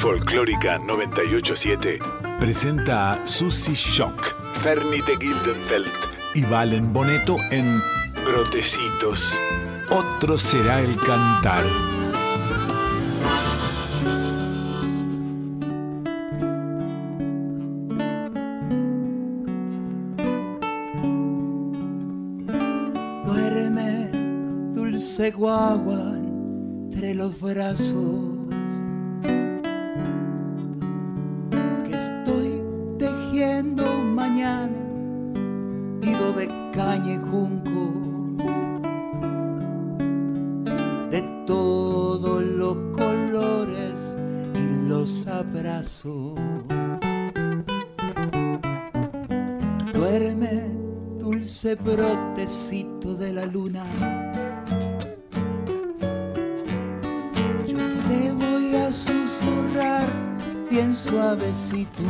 Folclórica 987 presenta a Susie Shock, Fernie de Gildenfeld y Valen Boneto en Brotecitos. Otro será el cantar. Duerme, dulce guagua, entre los brazos. Dulce brotecito de la luna. Yo te voy a susurrar bien suavecito.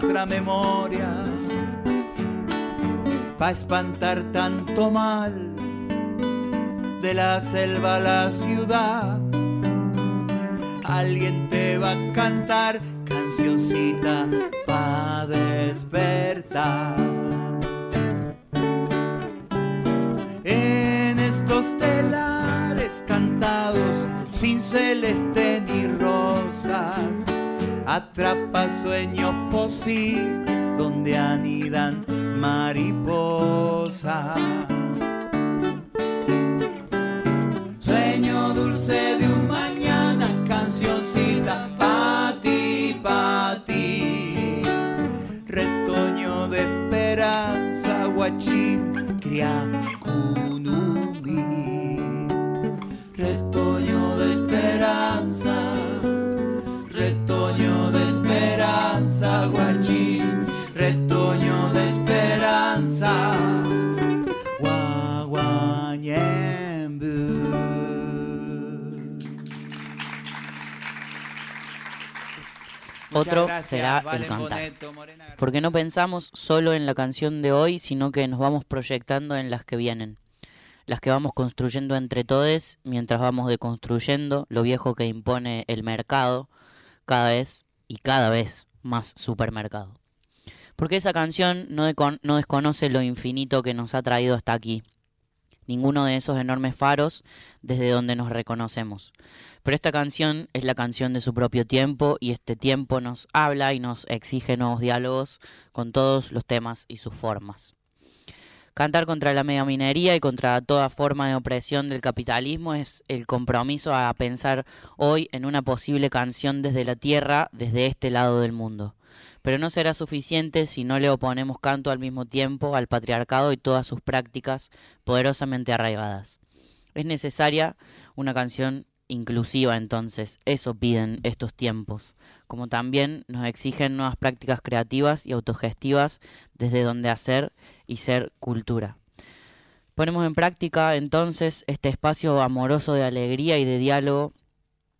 Nuestra memoria, pa' espantar tanto mal de la selva a la ciudad. Alguien te va a cantar cancioncita pa' despertar. En estos telares cantados sin celeste atrapa sueños posibles donde anidan mariposas. Sueño dulce de un mañana, cancioncita pa' ti, pa' ti. Retoño de esperanza, guachín, cría Otro Muchas será gracias, el cantar. Boneto, Morena. Porque no pensamos solo en la canción de hoy, sino que nos vamos proyectando en las que vienen. Las que vamos construyendo entre todos mientras vamos deconstruyendo lo viejo que impone el mercado cada vez y cada vez más supermercado. Porque esa canción no desconoce lo infinito que nos ha traído hasta aquí. Ninguno de esos enormes faros desde donde nos reconocemos. Pero esta canción es la canción de su propio tiempo y este tiempo nos habla y nos exige nuevos diálogos con todos los temas y sus formas. Cantar contra la megaminería y contra toda forma de opresión del capitalismo es el compromiso a pensar hoy en una posible canción desde la tierra, desde este lado del mundo. Pero no será suficiente si no le oponemos canto al mismo tiempo al patriarcado y todas sus prácticas poderosamente arraigadas. Es necesaria una canción inclusiva entonces, eso piden estos tiempos, como también nos exigen nuevas prácticas creativas y autogestivas desde donde hacer y ser cultura. Ponemos en práctica entonces este espacio amoroso de alegría y de diálogo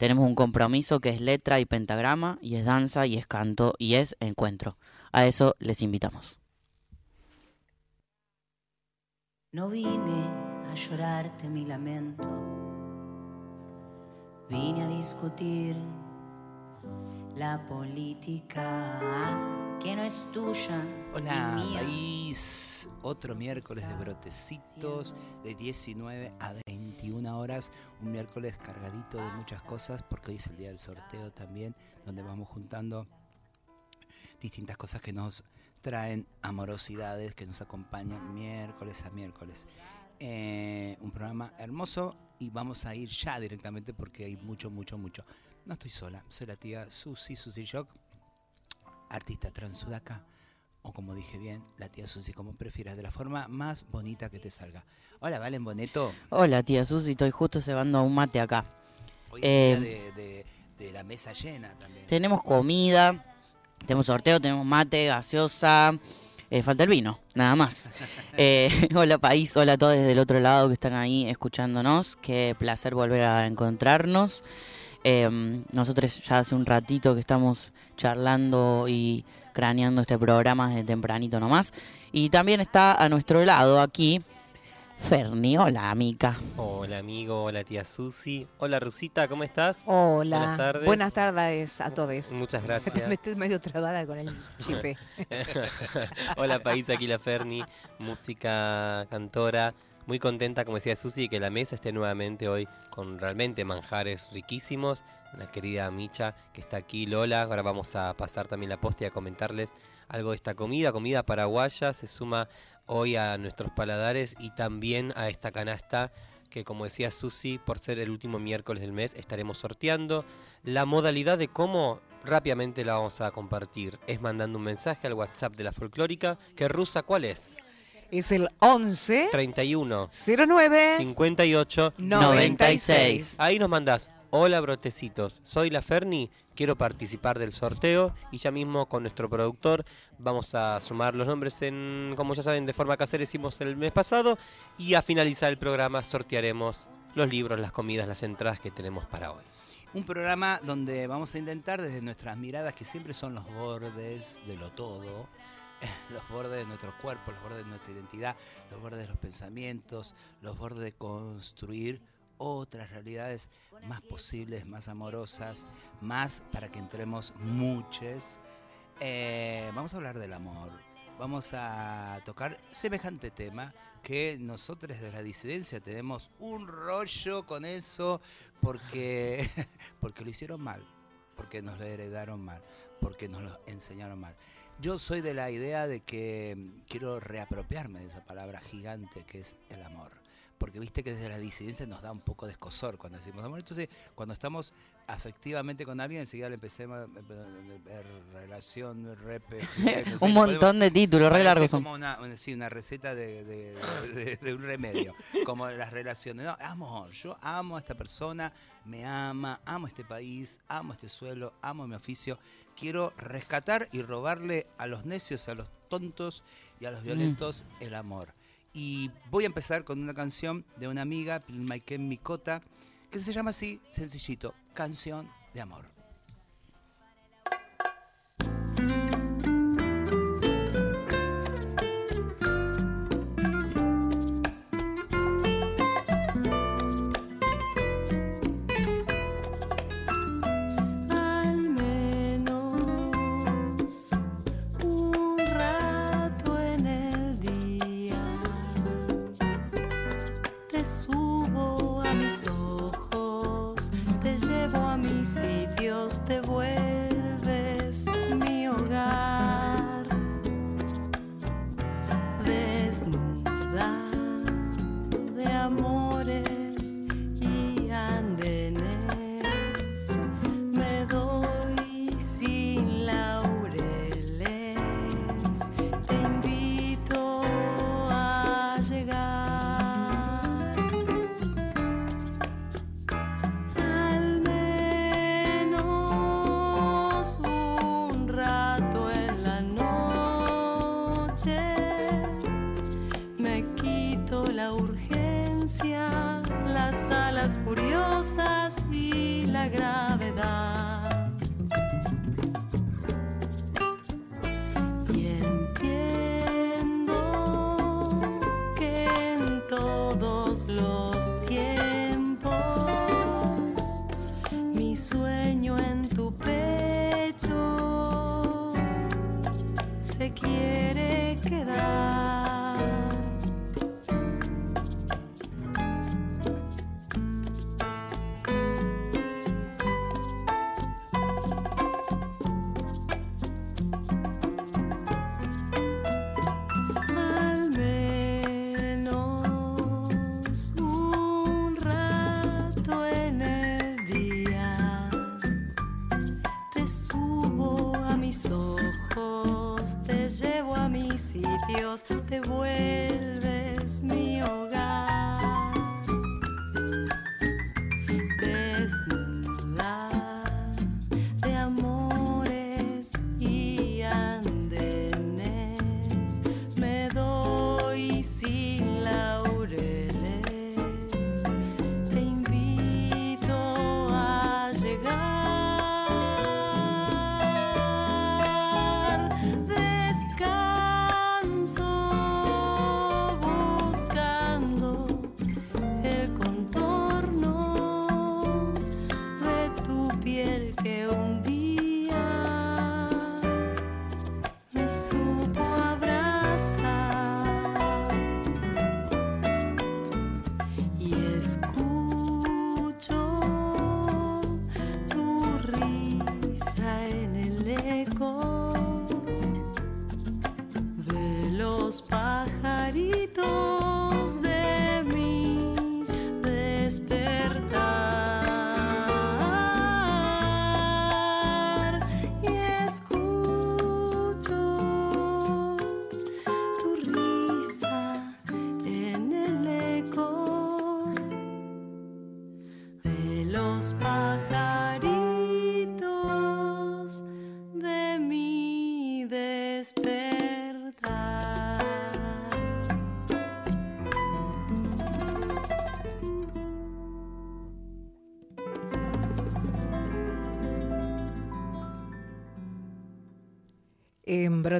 Tenemos un compromiso que es letra y pentagrama, y es danza, y es canto, y es encuentro. A eso les invitamos. No vine a llorarte mi lamento, vine a discutir la política que no es tuya. Hola, país. Otro miércoles de brotecitos de 19 a 21 horas. Un miércoles cargadito de muchas cosas porque hoy es el día del sorteo también, donde vamos juntando distintas cosas que nos traen amorosidades, que nos acompañan miércoles a miércoles. Eh, un programa hermoso y vamos a ir ya directamente porque hay mucho, mucho, mucho. No estoy sola, soy la tía Susi, Susi Shock, artista transudaca, o como dije bien, la tía Susi, como prefieras, de la forma más bonita que te salga. Hola, Valen Boneto. Hola tía Susi, estoy justo cebando un mate acá. Hoy Eh, es día de, de- de la mesa llena también. Tenemos comida, tenemos sorteo, tenemos mate, gaseosa, eh, falta el vino, nada más. Eh, hola país, hola a todos desde el otro lado que están ahí escuchándonos, qué placer volver a encontrarnos. Eh, nosotros ya hace un ratito que estamos charlando y craneando este programa desde tempranito nomás. Y también está a nuestro lado aquí Ferni, hola amiga. Hola amigo, hola tía Susi, hola Rusita, ¿cómo estás? Hola. Buenas tardes. Buenas tardes a todos. Muchas Me gracias. estoy medio trabada con el chipe. hola país, aquí la Ferni, música cantora. Muy contenta, como decía Susi, que la mesa esté nuevamente hoy con realmente manjares riquísimos. Una querida Micha que está aquí, Lola. Ahora vamos a pasar también la posta y a comentarles algo de esta comida. Comida paraguaya se suma hoy a nuestros paladares y también a esta canasta que como decía Susi, por ser el último miércoles del mes, estaremos sorteando. La modalidad de cómo rápidamente la vamos a compartir es mandando un mensaje al WhatsApp de la folclórica. que rusa cuál es? Es el 11 31 09 58 96. Ahí nos mandás, hola brotecitos, soy la Ferni, quiero participar del sorteo y ya mismo con nuestro productor vamos a sumar los nombres en, como ya saben, de forma casera hicimos el mes pasado y a finalizar el programa sortearemos los libros, las comidas, las entradas que tenemos para hoy. Un programa donde vamos a intentar desde nuestras miradas, que siempre son los bordes de lo todo, los bordes de nuestros cuerpos, los bordes de nuestra identidad, los bordes de los pensamientos, los bordes de construir otras realidades más posibles, más amorosas, más para que entremos muchos. Eh, vamos a hablar del amor. Vamos a tocar semejante tema que nosotros de la disidencia tenemos un rollo con eso porque, porque lo hicieron mal, porque nos lo heredaron mal, porque nos lo enseñaron mal. Yo soy de la idea de que mm, quiero reapropiarme de esa palabra gigante que es el amor. Porque viste que desde la disidencia nos da un poco de escosor cuando decimos amor. Entonces, cuando estamos afectivamente con alguien, enseguida le empecemos a ver relación, repe, no sé, un montón de títulos, re largos como una, una- sí, una receta de, de- de- de un remedio, como las relaciones. No, amor, yo amo a esta persona, me ama, amo este país, amo este suelo, amo mi oficio. Quiero rescatar y robarle a los necios, a los tontos y a los violentos el amor. Y voy a empezar con una canción de una amiga, Maiken Mikota, que se llama así, sencillito, Canción de Amor. Las curiosas y la gravedad.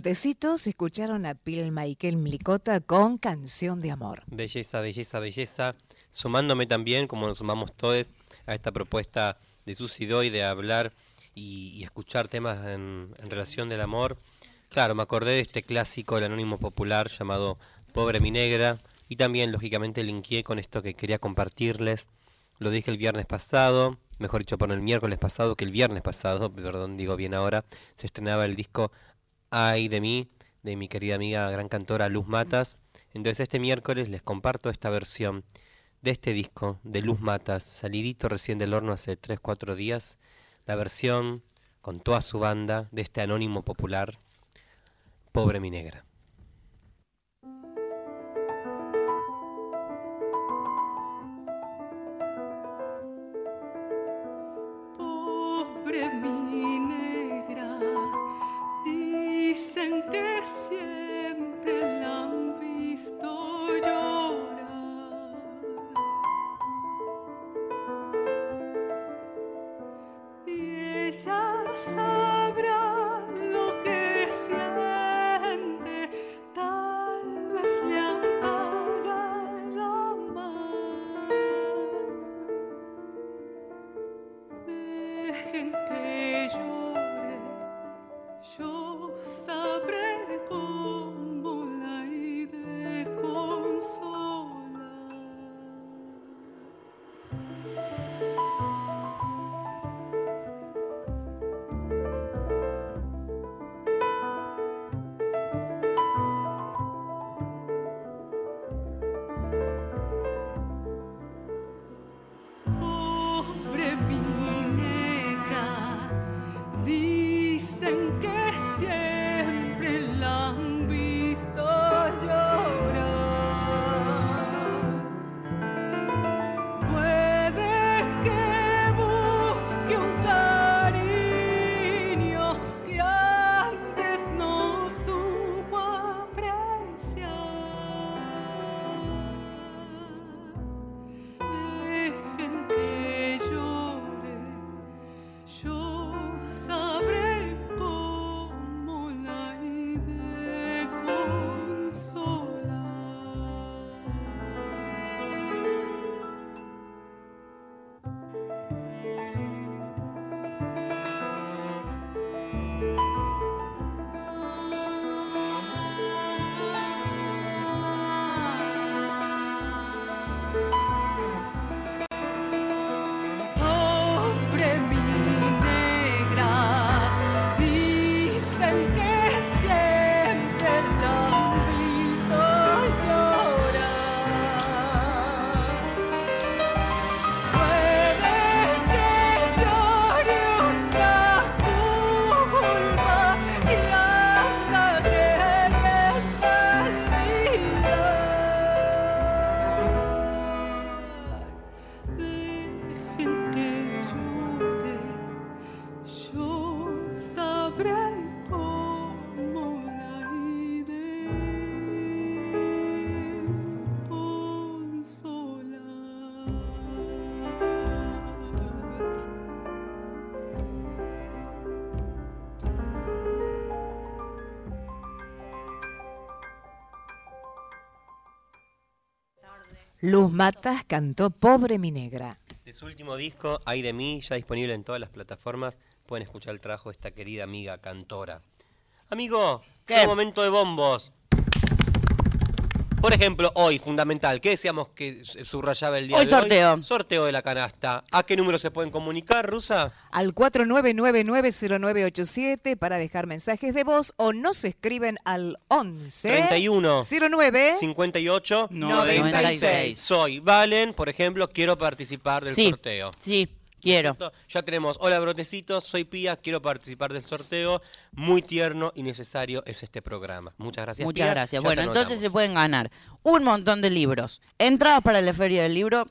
Escucharon a Pil Michael Mlicota con Canción de Amor. Belleza, belleza, belleza. Sumándome también, como nos sumamos todos, a esta propuesta de Susi Doy de hablar y, y escuchar temas en, en relación del amor. Claro, me acordé de este clásico del anónimo popular llamado Pobre mi negra y también, lógicamente, linkeé con esto que quería compartirles. Lo dije el viernes pasado, mejor dicho, por el miércoles pasado que el viernes pasado, perdón, digo bien ahora, se estrenaba el disco Ay de mí, de mi querida amiga gran cantora Luz Matas. Entonces este miércoles les comparto esta versión de este disco de Luz Matas, salidito recién del horno hace 3-4 días, la versión con toda su banda de este anónimo popular, Pobre mi negra. Luz Matas cantó Pobre mi negra. De su último disco, Ay de mí, ya disponible en todas las plataformas, pueden escuchar el trabajo de esta querida amiga cantora. Amigo, ¿Qué? ¿qué momento de bombos? Por ejemplo, hoy, fundamental, ¿qué decíamos que subrayaba el día Hoy de sorteo. hoy? Sorteo de la canasta. ¿A qué número se pueden comunicar, Rusa? Al 49990987 para dejar mensajes de voz o nos escriben al 11 31 09 58 96. Soy Valen, por ejemplo, quiero participar del Sí, sorteo. sí, quiero. Ya tenemos, hola brotecitos, soy Pía, quiero participar del sorteo. Muy tierno y necesario es este programa. Muchas gracias. Muchas Pía. gracias. Ya Bueno, entonces se pueden ganar un montón de libros, entradas para la feria del libro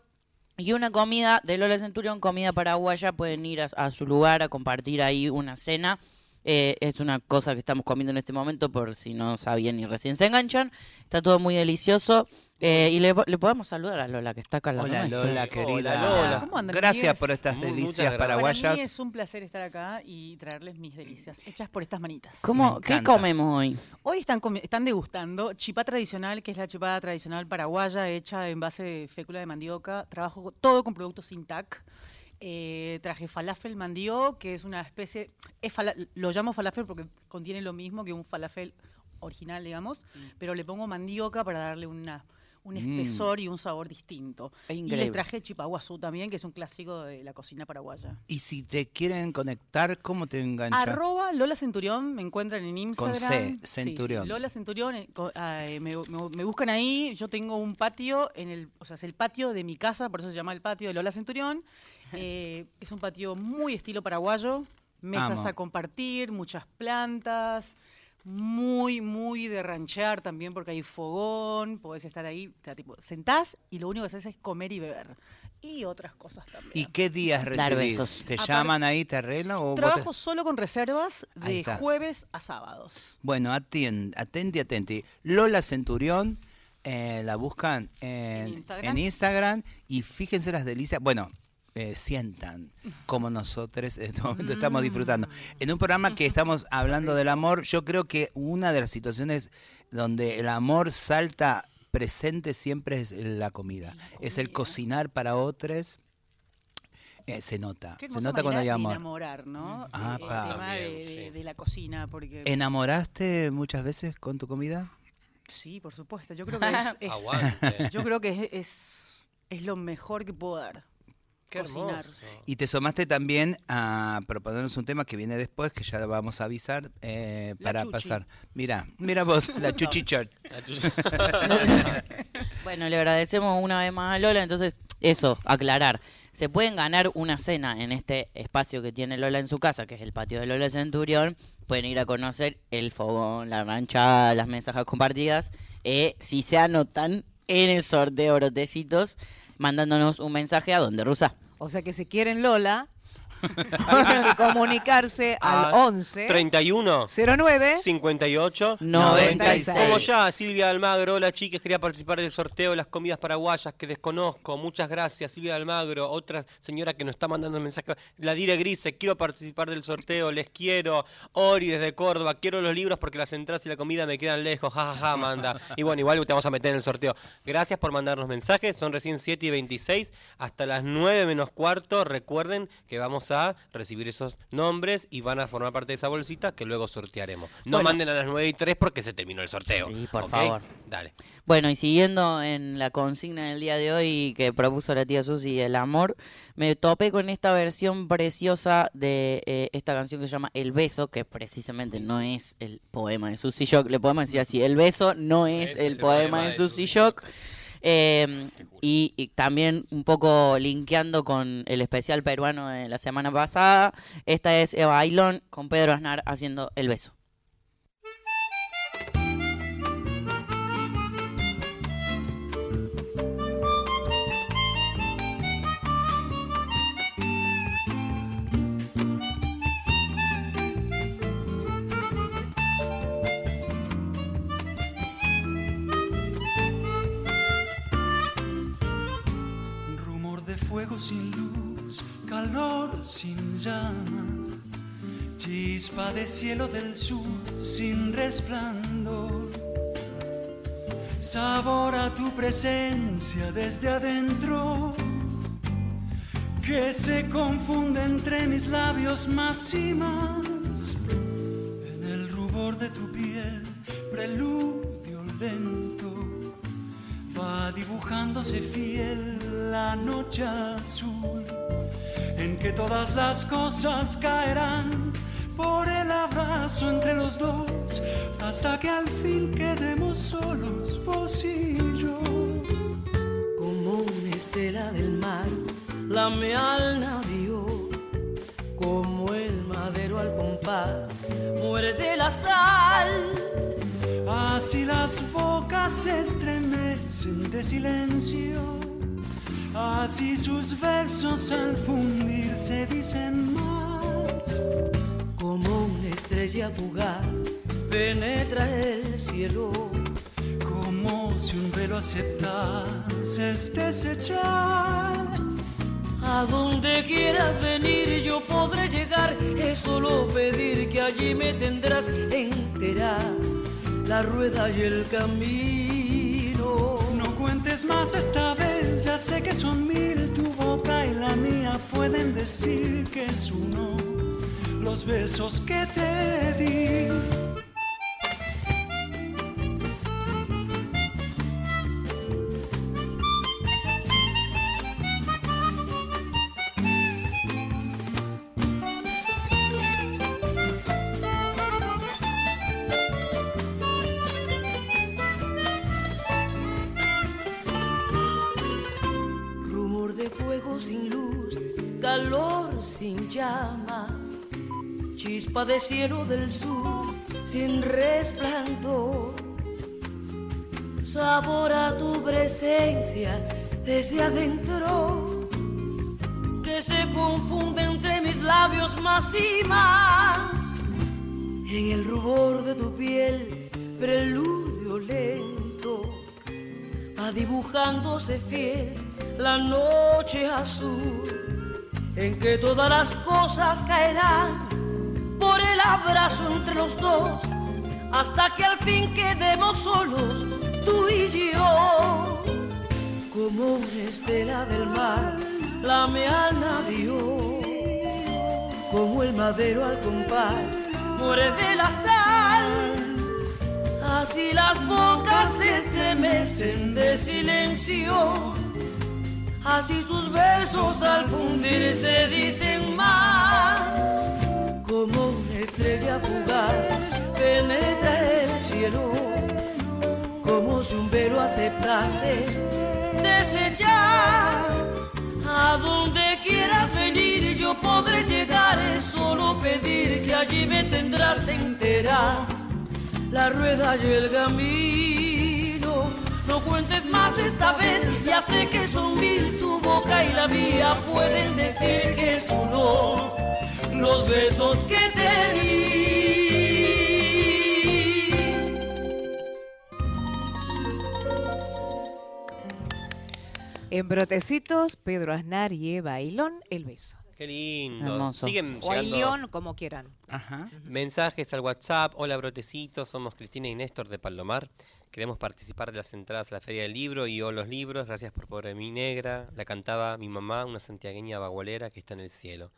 y una comida de Lola Centurión, comida paraguaya. Pueden ir a, a su lugar a compartir ahí una cena. Eh, es una cosa que estamos comiendo en este momento, por si no sabían y recién se enganchan. Está todo muy delicioso. Eh, y le, le podemos saludar a Lola, que está acá lado Hola. Lola, querida. Lola. ¿Cómo andan, Gracias por estas delicias paraguayas. Para mí es un placer estar acá y traerles mis delicias, hechas por estas manitas. ¿Cómo, ¿Qué comemos hoy? Hoy están, están degustando chipá tradicional, que es la chupada tradicional paraguaya hecha en base de fécula de mandioca. Trabajo todo con productos Intac. Eh, traje falafel mandío, que es una especie, es fala- lo llamo falafel porque contiene lo mismo que un falafel original, digamos, pero le pongo mandioca para darle una, un Mm. espesor y un sabor distinto. Es Y les traje chipaguazú también, que es un clásico de la cocina paraguaya. Y si te quieren conectar, ¿cómo te engancha? Arroba Lola Centurión, me encuentran en Instagram. C, Sí, sí, Centurión. Lola Centurión, eh, me, me- me buscan ahí. Yo tengo un patio, en el, o sea, es el patio de mi casa, por eso se llama el patio de Lola Centurión. Eh, es un patio muy estilo paraguayo, mesas Amo. a compartir, muchas plantas. Muy, muy de ranchear también porque hay fogón, podés estar ahí, te tipo, sentás y lo único que haces es comer y beber. Y otras cosas también. ¿Y qué días Dar recibís? besos. ¿Te llaman ahí, te arreglan? O vos te- Trabajo solo con reservas Ahí de está. jueves a sábados. Bueno, atien- atenti, atenti. Lola Centurión, eh, la buscan en, En Instagram. en Instagram y fíjense las delicias. Bueno, eh, sientan como nosotros en este momento estamos disfrutando. En un programa que estamos hablando del amor, yo creo que una de las situaciones donde el amor salta presente siempre es la comida. Es el cocinar para otros. Eh, se nota, Qué se nota cuando hay amor. enamorar, ¿no? Ah, el pa. tema de, También, de- sí. de la cocina, porque... ¿Enamoraste muchas veces con tu comida? Sí, por supuesto. Yo creo que es, yo creo que es, es, es lo mejor que puedo dar. Qué cocinar. hermoso. Y te sumaste también a proponernos un tema que viene después, que ya vamos a avisar eh, para chuchi. pasar. Mira, mira vos, la chuchi chart. Bueno, le agradecemos una vez más a Lola. Entonces, eso, aclarar. Se pueden ganar una cena en este espacio que tiene Lola en su casa, que es el patio de Lola Centurión. Pueden ir a conocer el fogón, la rancha, las mesas compartidas. Eh, si se anotan en el sorteo Brotecitos, mandándonos un mensaje a donde Rusa. O sea que si quieren Lola, tienen que comunicarse al Ah, 11 31 09 58 96. Como ya, Silvia Almagro, hola chicas, quería participar del sorteo de las comidas paraguayas que desconozco. Muchas gracias, Silvia Almagro. Otra señora que nos está mandando un mensaje, la Dire Grise, quiero participar del sorteo, les quiero. Ori desde Córdoba, quiero los libros porque las entradas y la comida me quedan lejos, jajaja, manda. Y bueno, igual te vamos a meter en el sorteo. Gracias por mandarnos mensajes, son recién 7 y 26, hasta las 9 menos cuarto. Recuerden que vamos vamos a recibir esos nombres y van a formar parte de esa bolsita que luego sortearemos. No Bueno. manden a las 9 y 3 porque se terminó el sorteo. Sí, por favor. Dale. Bueno, y siguiendo en la consigna del día de hoy que propuso la tía Susi, el amor, me topé con esta versión preciosa de eh, esta canción que se llama El beso, que precisamente no es el poema de Susi Shock, le podemos decir así, el beso no es, el, poema, de Susi Shock. Eh, y, y también un poco linkeando con el especial peruano de la semana pasada, esta es Eva Ailón con Pedro Aznar haciendo El beso. Chispa de cielo del sur sin resplandor. Sabor a tu presencia desde adentro, que se confunde entre mis labios más y más. En el rubor de tu piel, preludio lento va dibujándose fiel la noche azul en que todas las cosas caerán por el abrazo entre los dos hasta que al fin quedemos solos vos y yo como una estela del mar, lame al navío, como el madero al compás, muerde la sal. Así las bocas se estremecen de silencio, así sus versos al fundirse dicen más. Como una estrella fugaz, penetra el cielo. Como si un velo aceptase es desechar. A donde quieras venir yo podré llegar, es solo pedir que allí me tendrás entera la rueda y el camino. Cuentes más esta vez, ya sé que son mil, tu boca y la mía pueden decir que es uno los besos que te di. Chispa de cielo del sur sin resplandor. Sabor a tu presencia desde adentro, que se confunde entre mis labios más y más. En el rubor de tu piel, preludio lento va dibujándose fiel la noche azul en que todas las cosas caerán el abrazo entre los dos hasta que al fin quedemos solos tú y yo como una estela del mar lame al navío como el madero al compás muere de la sal Así las bocas se estremecen de silencio, así sus versos al fundirse dicen más. Como estrella fugaz penetra el cielo, como si un velo aceptase desechar. A donde quieras venir yo podré llegar, es solo pedir que allí me tendrás entera la rueda y el camino. No cuentes más esta vez, ya sé que son mil, tu boca y la mía pueden decir que es uno los besos que te di. En Brotecitos, Pedro Aznar y Eva Ailón, el beso. Qué lindo. Hermoso. Siguen O llegando Ailón, como quieran. Ajá. mensajes al WhatsApp. Hola, brotecitos. Somos Cristina y Néstor de Palomar. Queremos participar de las entradas a la Feria del Libro y o los libros. Gracias por pobre mi negra. La cantaba mi mamá, una santiagueña bagualera que está en el cielo.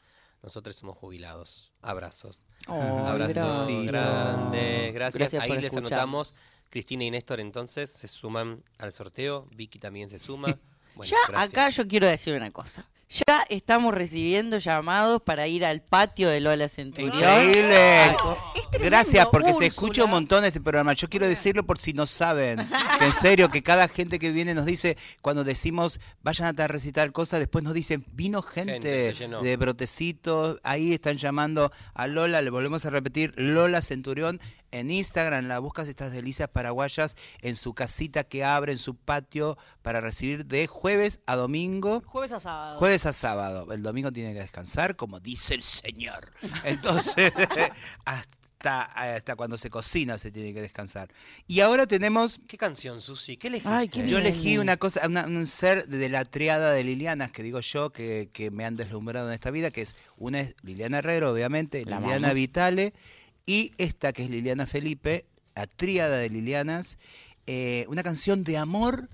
Nosotros somos jubilados. Abrazos. Ay, Abrazos gracias. grandes. Gracias. Gracias Ahí por les escuchar. anotamos. Cristina y Néstor entonces se suman al sorteo. Vicky también se suma. Bueno, ya gracias. acá yo quiero decir una cosa. Ya estamos recibiendo llamados para ir al patio de Lola Centurión. Increíble. tremendo, Gracias, porque se escucha un montón este programa. Yo quiero decirlo por si no saben. Que en serio, que cada gente que viene nos dice, cuando decimos vayan a recitar cosas, después nos dicen, vino gente, Gente, de brotecitos, ahí están llamando a Lola, le volvemos a repetir, Lola Centurión. En Instagram la buscas estas delicias paraguayas en su casita que abre, en su patio, para recibir de jueves a domingo. Jueves a sábado. Jueves a sábado. El domingo tiene que descansar, como dice el Señor. Entonces, hasta, hasta cuando se cocina se tiene que descansar. Y ahora tenemos. ¿Qué canción, Susi? ¿Qué elegiste? Ay, qué Yo elegí una cosa, una- un ser de la triada de Lilianas, que digo yo, que, que me han deslumbrado en esta vida, que es una es Liliana Herrero, obviamente, La Liliana. Vitale, y esta que es Liliana Felipe, la tríada de Lilianas, eh, una canción de amor,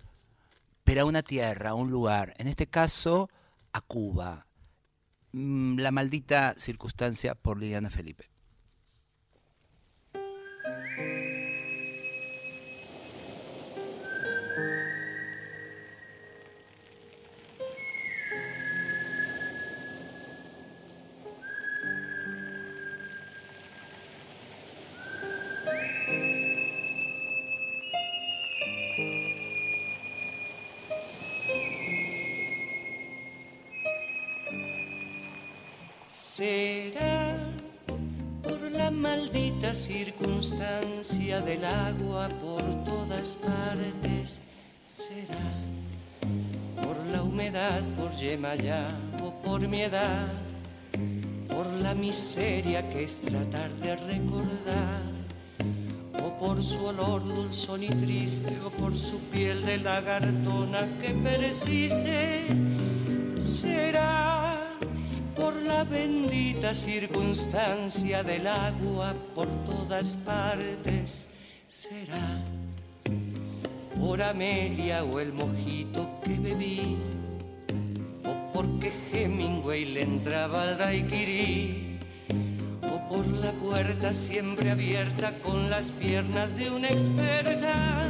pero a una tierra, a un lugar, en este caso a Cuba. Mm, La maldita circunstancia por Liliana Felipe. Será por la maldita circunstancia del agua por todas partes. Será por la humedad, por Yemayá o por mi edad. Por la miseria que es tratar de recordar. O por su olor dulzón y triste, o por su piel de lagartona que persiste. La bendita circunstancia del agua por todas partes. Será por Amelia o el mojito que bebí, o porque Hemingway le entraba al daiquiri, o por la puerta siempre abierta con las piernas de una experta,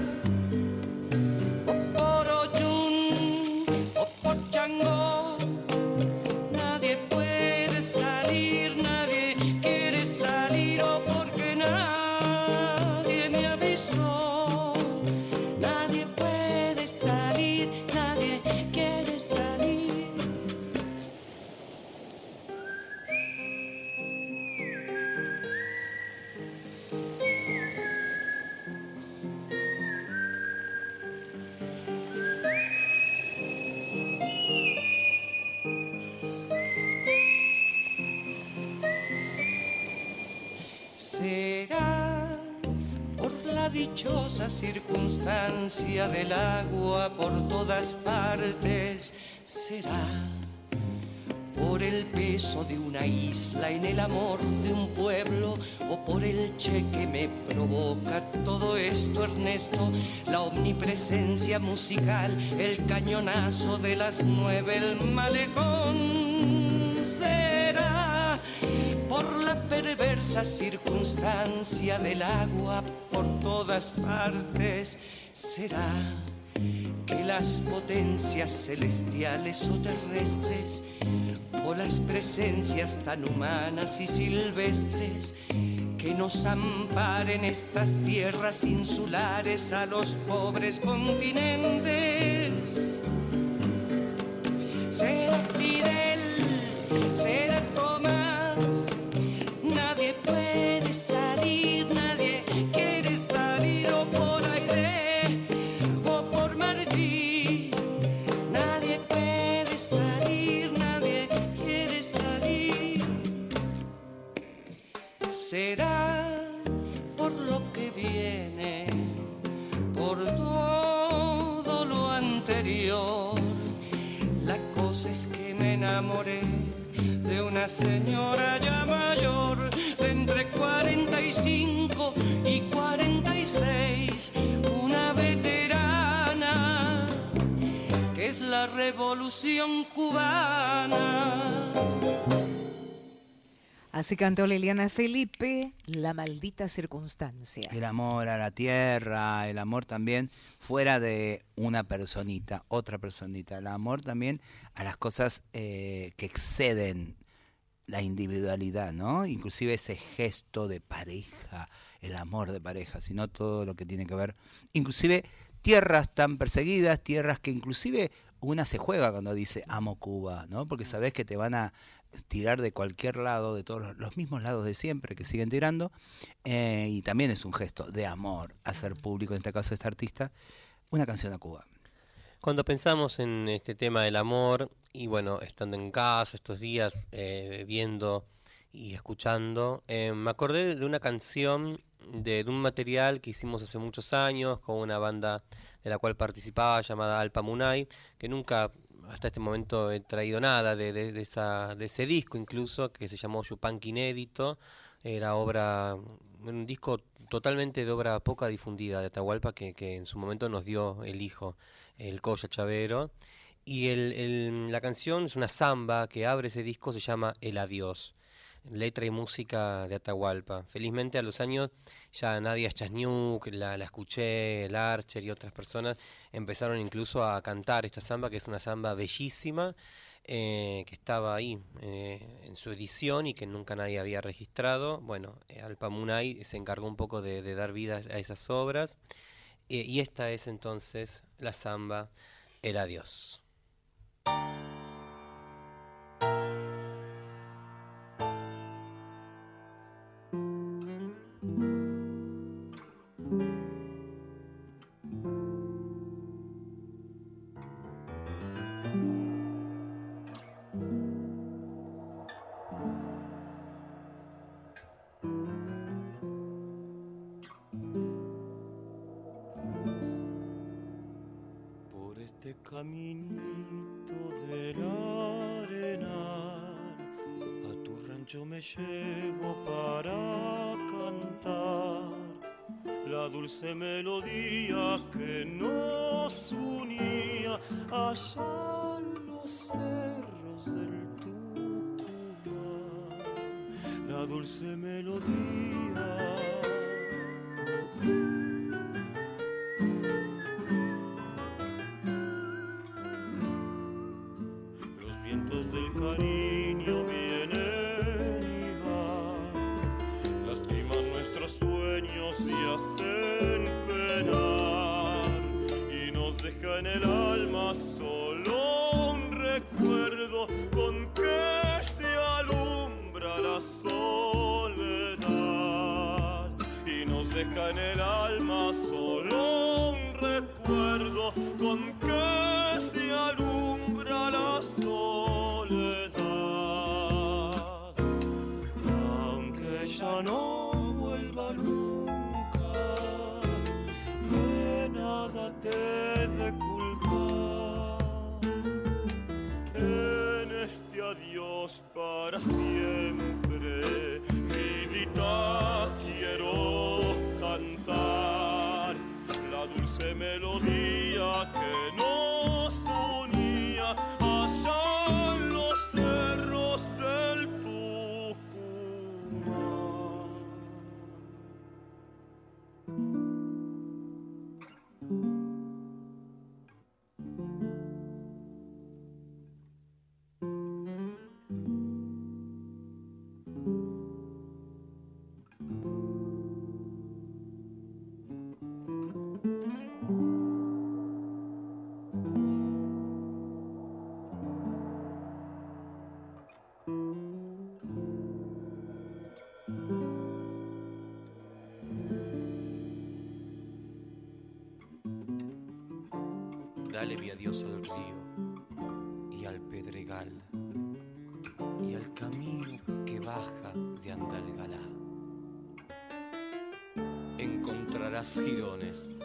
circunstancia del agua por todas partes. Será por el peso de una isla en el amor de un pueblo o por el che que me provoca todo esto, Ernesto, la omnipresencia musical, el cañonazo de las nueve, el malecón. Perversa circunstancia del agua por todas partes. Será que las potencias celestiales o terrestres, o las presencias tan humanas y silvestres, que nos amparen estas tierras insulares a los pobres continentes. Será Fidel, será Tomás, enamoré de una señora ya mayor, de entre 45 y 46, una veterana que es la revolución cubana. Así cantó Liliana Felipe, La maldita circunstancia. El amor a la tierra, el amor también fuera de una personita, otra personita. El amor también a las cosas eh, que exceden la individualidad, ¿no? Inclusive ese gesto de pareja, el amor de pareja, sino todo lo que tiene que ver. Inclusive tierras tan perseguidas, tierras que inclusive una se juega cuando dice amo Cuba, ¿no? Porque sabes que te van a tirar de cualquier lado, de todos los, los mismos lados de siempre que siguen tirando, eh, y también es un gesto de amor hacer público, en este caso este artista, una canción a Cuba. Cuando pensamos en este tema del amor, y bueno, estando en casa estos días, eh, viendo y escuchando, eh, me acordé de una canción, de, de un material que hicimos hace muchos años con una banda de la cual participaba llamada Alpa Munay, que nunca hasta este momento he traído nada de, de- de esa, ese disco incluso, que se llamó Yupanqui Inédito, era obra, un disco totalmente de obra poca difundida de Atahualpa que, que en su momento nos dio el hijo, el Coya Chavero. Y el- el- la canción es una samba que abre ese disco, se llama El Adiós, letra y música de Atahualpa. Felizmente a los años ya Nadia Chasniuk, la, la escuché, el Archer y otras personas empezaron incluso a cantar esta samba, que es una samba bellísima, eh, que estaba ahí eh, en su edición y que nunca nadie había registrado. Bueno, eh, Alpa Munay se encargó un poco de, de dar vida a esas obras. Y esta es entonces la samba El Adiós. Y al pedregal y al camino que baja de Andalgalá. Encontrarás jirones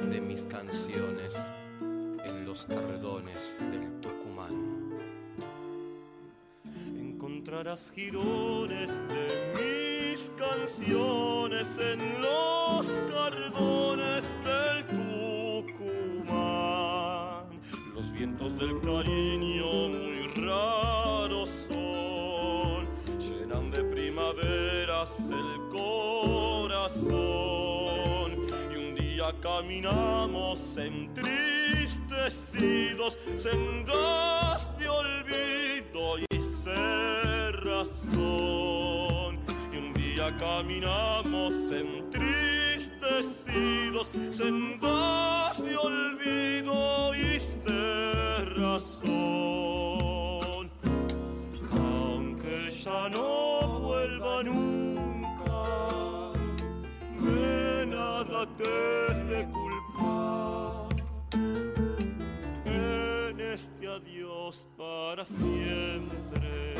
de mis canciones en los cardones del Tucumán. Encontrarás girones de mis canciones en los cardones del Tucumán. Vientos del cariño muy raros son, llenan de primaveras el corazón. Y un día caminamos entristecidos, sendas de olvido y cerrazón. Y un día caminamos entristecidos, sendas de olvido Aunque ya no vuelva nunca, de nada te de culpar. En este adiós para siempre,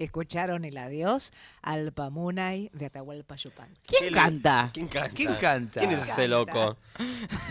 Escucharon el adiós al Pamunay de Atahualpa Yupanqui. ¿Quién canta? ¿Quién canta? ¿Quién canta? ¿Quién es ese loco?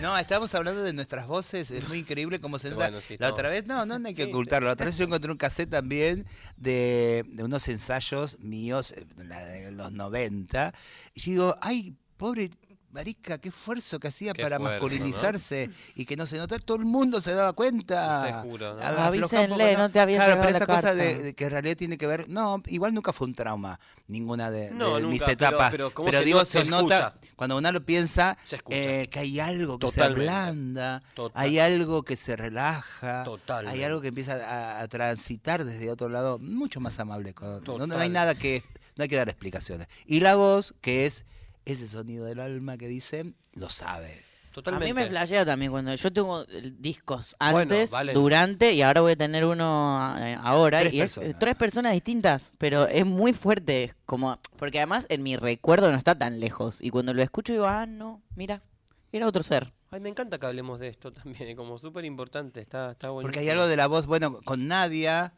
No, estamos hablando de nuestras voces, es muy increíble cómo se nota. Bueno, sí, la no. otra vez, no, no, no hay que Sí, ocultarlo. La otra vez yo encontré un cassette también de, de unos ensayos míos, eh, de los 90. Y yo digo, ay, pobre marica, qué esfuerzo que hacía Qué para esfuerzo, masculinizarse y que no se nota. Todo el mundo se daba cuenta. Te juro, ¿no? Avísenle, no te había Claro, pero la esa cosa de, carta. de que en realidad tiene que ver. No, igual nunca fue un trauma, ninguna de, No, de nunca, mis pero- etapas. pero ¿cómo se digo, no- se, se nota cuando uno lo piensa eh, que hay algo que Totalmente. se ablanda, Total. hay algo que se relaja, Totalmente. hay algo que empieza a, a transitar desde otro lado, mucho más amable. No, no hay nada que, no hay que dar explicaciones. Y la voz, que es ese sonido del alma que dicen, lo sabe. Totalmente. A mí me flashea también cuando yo tengo eh, discos Bueno, antes, durante y ahora voy a tener uno eh, ahora. Tres y es- personas. es tres personas distintas, pero es muy fuerte. como Porque además en mi recuerdo no está tan lejos. Y cuando lo escucho digo, ah, no, mira, era otro ser. Ay, me encanta que hablemos de esto también, es como súper importante, está, está buenísimo. Porque hay algo de la voz, bueno, con Nadia,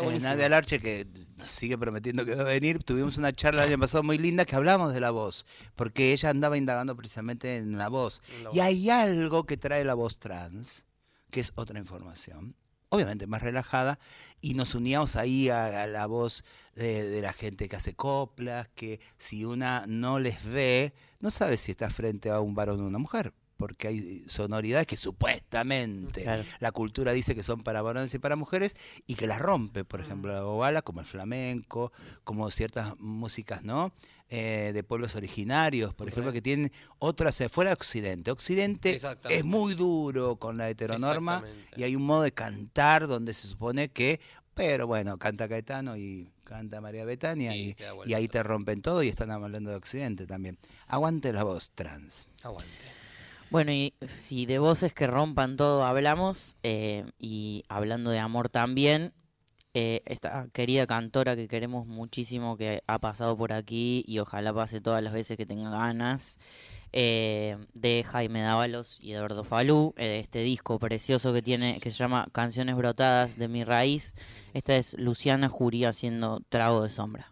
eh. Nadia Larche, que sigue prometiendo que va a venir, tuvimos una charla el año pasado muy linda que hablamos de la voz, porque ella andaba indagando precisamente en la voz. La Y voz. hay algo que trae la voz trans, que es otra información, obviamente más relajada, y nos uníamos ahí a, a la voz de, de la gente que hace coplas, que si una no les ve, no sabe si está frente a un varón o una mujer. Porque hay sonoridades que supuestamente Claro. la cultura dice que son para varones y para mujeres y que las rompe, por ejemplo, la bobala, como el flamenco, como ciertas músicas, ¿no? Eh, de pueblos originarios, por ejemplo, que tienen otras eh, fuera de Occidente. Occidente es muy duro con la heteronorma y hay un modo de cantar donde se supone que, pero bueno, canta Caetano y canta María Betania Y y, ahí te rompen todo y están hablando de Occidente también. Aguante la voz trans. Aguante. Bueno, y si de voces que rompan todo hablamos, eh, y hablando de amor también, eh, esta querida cantora que queremos muchísimo, que ha pasado por aquí y ojalá pase todas las veces que tenga ganas, eh, de Jaime Dávalos y Eduardo Falú, eh, este disco precioso que tiene, que se llama Canciones Brotadas de mi Raíz. Esta es Luciana Jurí haciendo Trago de Sombra.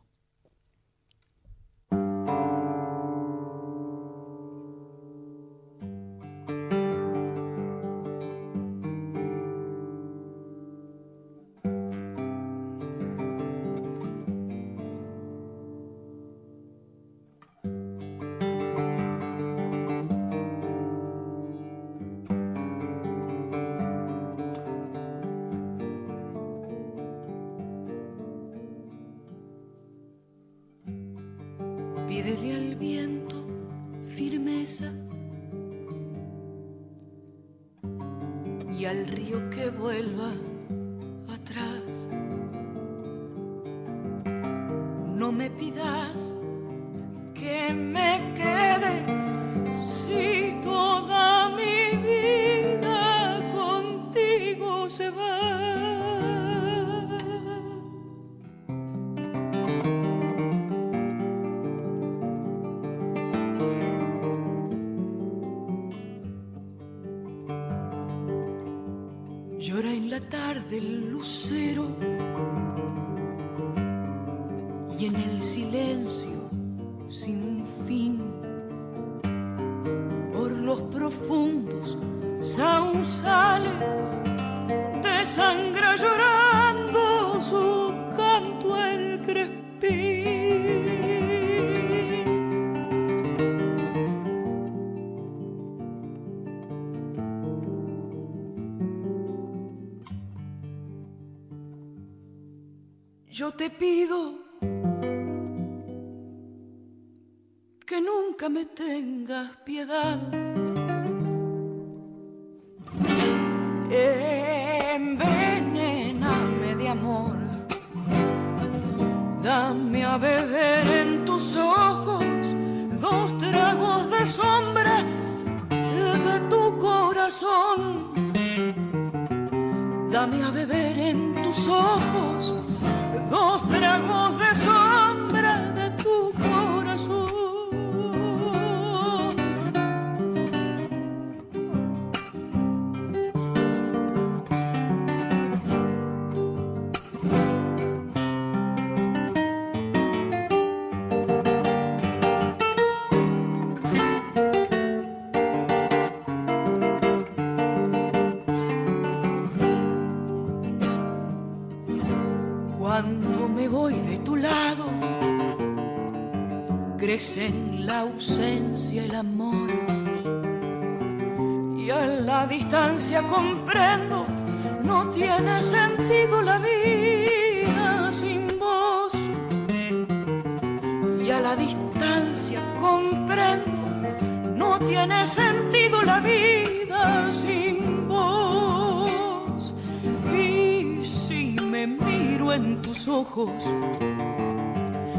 Vida sin vos. Y a la distancia comprendo, no tiene sentido la vida sin vos. Y si me miro en tus ojos,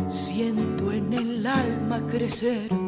siento en el alma crecer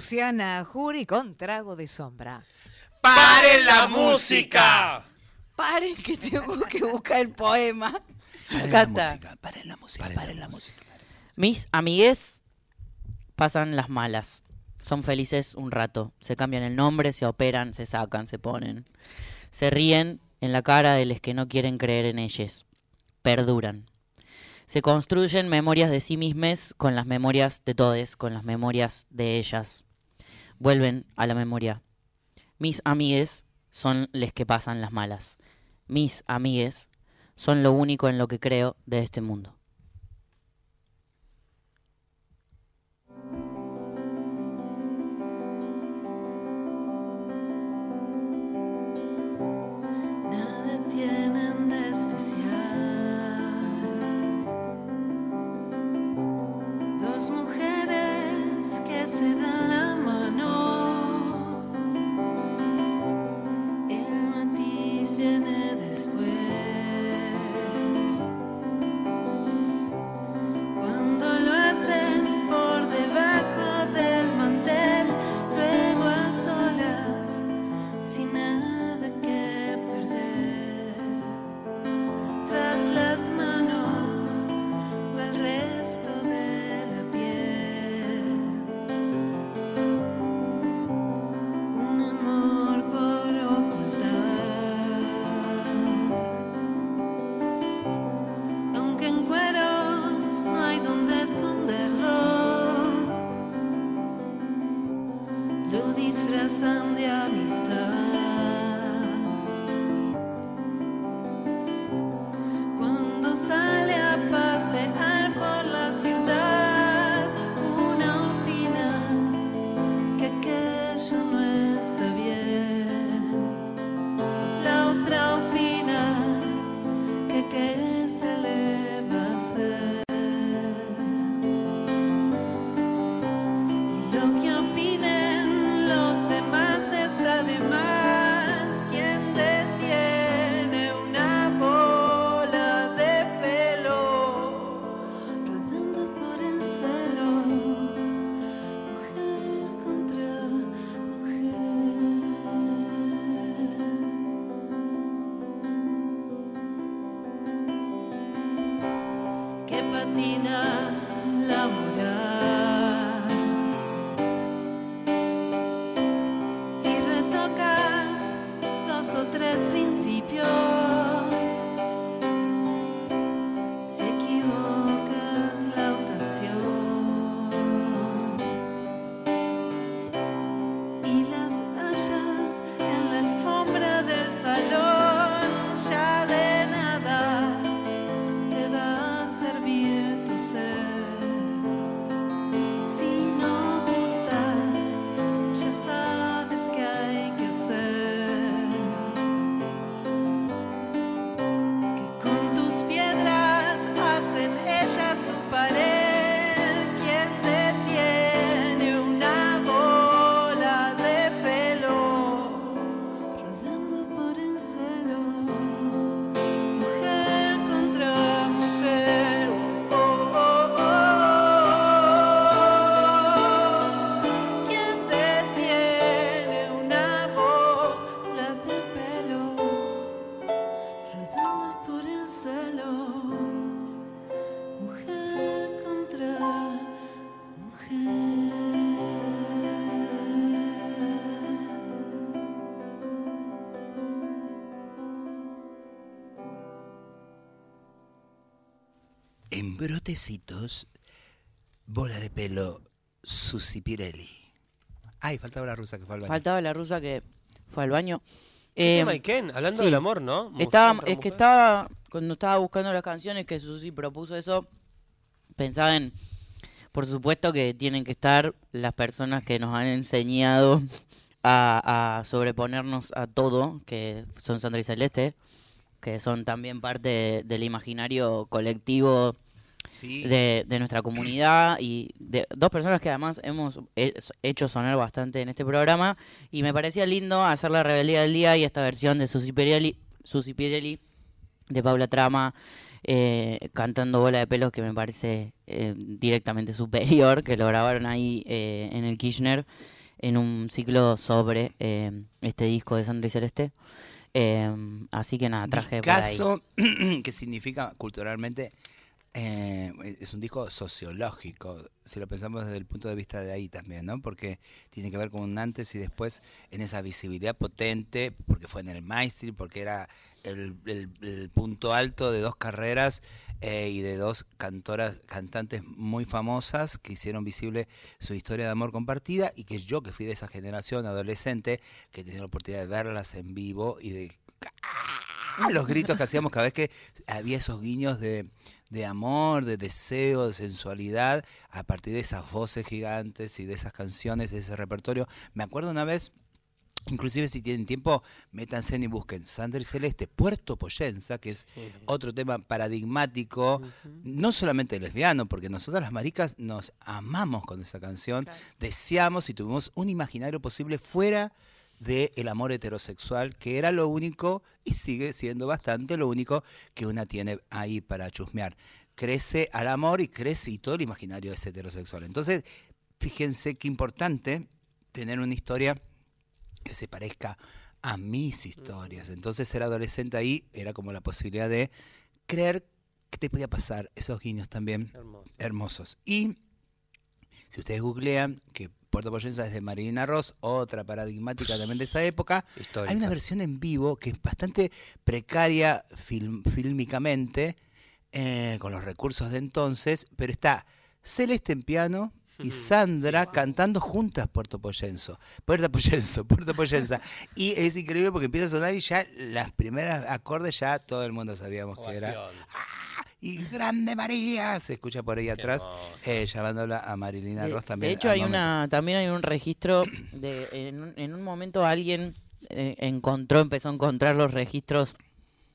Luciana Jury con trago de sombra. ¡Paren la música! Paren que tengo que buscar el poema. Paren Acá la está. música, paren la música, paren, la música. Mis amigues pasan las malas. Son felices un rato. Se cambian el nombre, se operan, se sacan, se ponen. Se ríen en la cara de los que no quieren creer en ellos. Perduran. Se construyen memorias de sí mismes con las memorias de todes, con las memorias de ellas. Vuelven a la memoria. Mis amigues son les que pasan las malas. Mis amigues son lo único en lo que creo de este mundo. Brotecitos, bola de pelo, Susi Pirelli. Ay, faltaba la rusa que fue al baño. Faltaba la rusa que fue al baño. ¿Qué Eh, tema? Hablando del amor, ¿no? Mujer Estaba, es que estaba, cuando estaba buscando las canciones que Susi propuso eso, pensaba en, por supuesto que tienen que estar las personas que nos han enseñado a, a sobreponernos a todo, que son Sandra y Celeste, que son también parte de- del imaginario colectivo Sí. de, de nuestra comunidad y de dos personas que además hemos he- hecho sonar bastante en este programa y me parecía lindo hacer la rebeldía del día y esta versión de Susi Pirelli, Susi Pirelli de Paula Trama eh, cantando Bola de Pelos que me parece eh, directamente superior, que lo grabaron ahí eh, en el Kirchner en un ciclo sobre eh, este disco de Sandra y Celeste. Eh, así que nada, traje. Caso que significa culturalmente, eh, es un disco sociológico, si lo pensamos desde el punto de vista de ahí también, ¿no? Porque tiene que ver con un antes y después en esa visibilidad potente, porque fue en el mainstream, porque era el punto alto de dos carreras eh, y de dos cantoras, cantantes muy famosas que hicieron visible su historia de amor compartida y que yo que fui de esa generación adolescente, que tenía la oportunidad de verlas en vivo y de ¡ah! los gritos que hacíamos cada vez que había esos guiños de, de amor, de deseo, de sensualidad, a partir de esas voces gigantes y de esas canciones, de ese repertorio. Me acuerdo una vez, inclusive si tienen tiempo, métanse y busquen Sandra y Celeste, Puerto Poyenza, que es otro tema paradigmático, no solamente lesbiano, porque nosotras las maricas nos amamos con esa canción, deseamos y tuvimos un imaginario posible fuera del amor heterosexual, que era lo único, y sigue siendo bastante lo único que una tiene ahí para chusmear. Crece al amor y crece y todo el imaginario es heterosexual. Entonces, fíjense qué importante tener una historia que se parezca a mis historias. Entonces, ser adolescente ahí era como la posibilidad de creer que te podía pasar esos guiños también hermosos. Y si ustedes googlean, que Puerto Poyenza es de Marilina Ross, otra paradigmática también de esa época, Histórica. hay una versión en vivo que es bastante precaria film- fílmicamente, eh, con los recursos de entonces, pero está Celeste en piano y Sandra cantando juntas Puerto Poyenzo. Puerto Poyenzo, Puerto Poyenza. Y es increíble porque empieza a sonar y ya las primeras acordes ya todo el mundo sabíamos que era. ¡Ah! Y Grande María se escucha por ahí atrás, eh, llamándola a Marilina Ross también. De hecho, hay momento. una, también hay un registro de, en, un, en un momento alguien eh, encontró, empezó a encontrar los registros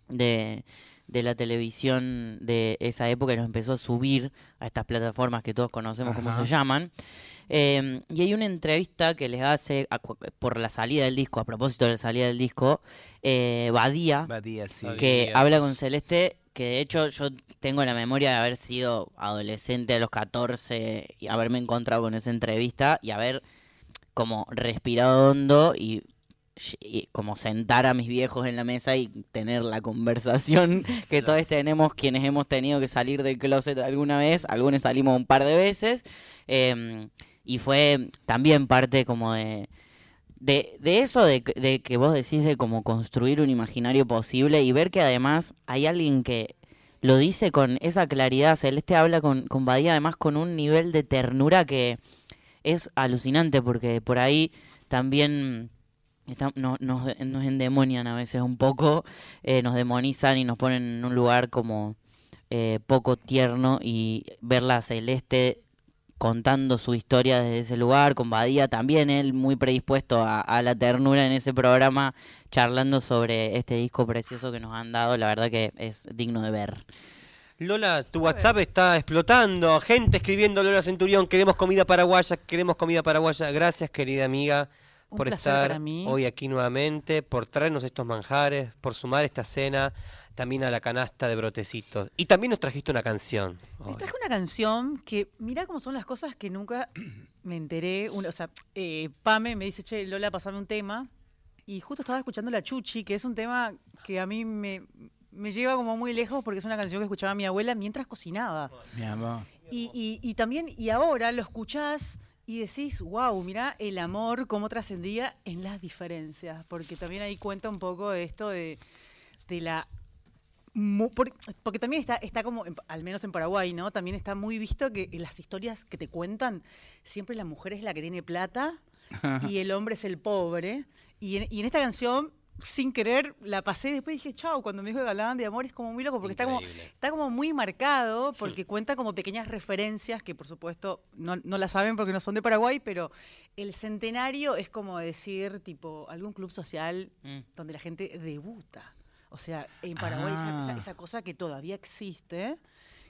de, de la televisión de esa época y los empezó a subir a estas plataformas que todos conocemos cómo se llaman. Eh, y hay una entrevista que les hace a por la salida del disco, a propósito de la salida del disco, eh, Badía, Badía, sí. que Badía. habla con Celeste, que de hecho yo tengo la memoria de haber sido adolescente a los 14 y haberme encontrado con esa entrevista y haber como respirado hondo y y como sentar a mis viejos en la mesa y tener la conversación que todos tenemos quienes hemos tenido que salir del closet alguna vez, algunos salimos un par de veces, em, y fue también parte como de, de, de eso de, de que vos decís de como construir un imaginario posible y ver que además hay alguien que lo dice con esa claridad, Celeste habla con, con Badía además con un nivel de ternura que es alucinante porque por ahí también está- no- nos, nos endemonian a veces un poco, eh, nos demonizan y nos ponen en un lugar como eh, poco tierno y verla Celeste contando su historia desde ese lugar, con Badía también, él muy predispuesto a, a la ternura en ese programa, charlando sobre este disco precioso que nos han dado, la verdad que es digno de ver. Lola, tu WhatsApp está explotando. Gente escribiendo Lola Centurión, queremos comida paraguaya, queremos comida paraguaya. Gracias, querida amiga, Un por estar hoy aquí nuevamente, por traernos estos manjares, por sumar esta cena también a la canasta de brotecitos. Y también nos trajiste una canción. Te traje una canción que, mira cómo son las cosas que nunca me enteré. O sea, eh, Pame me dice, che, Lola, pasame un tema. Y justo estaba escuchando La Chuchi, que es un tema que a mí me, me lleva como muy lejos porque es una canción que escuchaba mi abuela mientras cocinaba. Mi amor. Y, y- y también, y ahora lo escuchás y decís, wow, mira el amor, cómo trascendía en las diferencias. Porque también ahí cuenta un poco de esto de, de la porque también está, está como, al menos en Paraguay, ¿no? También está muy visto que en las historias que te cuentan, siempre la mujer es la que tiene plata y el hombre es el pobre. Y en, y en esta canción, sin querer, la pasé y después dije, chao, cuando me dijo que hablaban de amor es como muy loco, porque está como, está como muy marcado, porque cuenta como pequeñas referencias, que por supuesto no, no la saben porque no son de Paraguay, pero el centenario es como decir, tipo, algún club social Mm. donde la gente debuta. O sea, en Paraguay esa, Ah. esa cosa que todavía existe,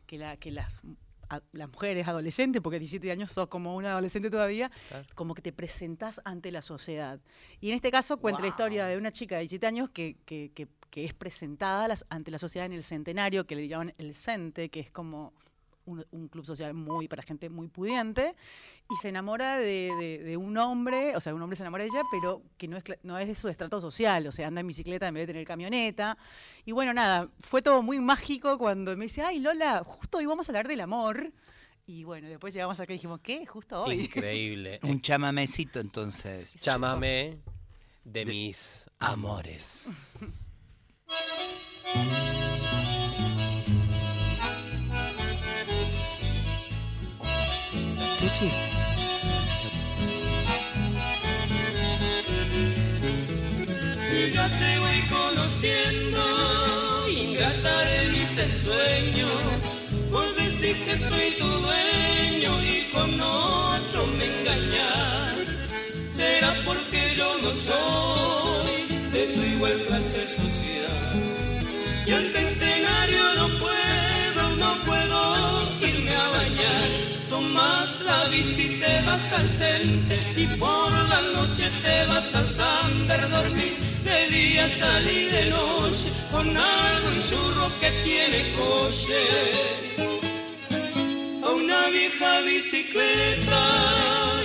que, la, que las, a- las mujeres adolescentes, porque a 17 años sos como una adolescente todavía, Claro. como que te presentas ante la sociedad. Y en este caso cuenta la historia de una chica de 17 años que, que- que- que es presentada las- ante la sociedad en el centenario, que le llaman el CENTE, que es como un, un club social muy para gente muy pudiente, y se enamora de, de- de un hombre, o sea, un hombre se enamora de ella, pero que no es, no es de su estrato social, o sea, anda en bicicleta en vez de tener camioneta. Y bueno, nada, fue todo muy mágico cuando me dice, ay Lola, justo hoy vamos a hablar del amor. Y bueno, después llegamos acá y dijimos, ¿qué? Justo hoy. Increíble. Un chamamecito entonces. Chámame de mis amores. Si yo te voy conociendo, ingrata de mis ensueños, por decir que soy tu dueño y con otro me engañas. Será porque yo no soy de tu igual clase social. Y al centenario no puedo, no puedo. Tomas la bici te vas al cente y por la noche te vas al Sander, dormís de día salí de noche con algún churro que tiene coche. A una vieja bicicleta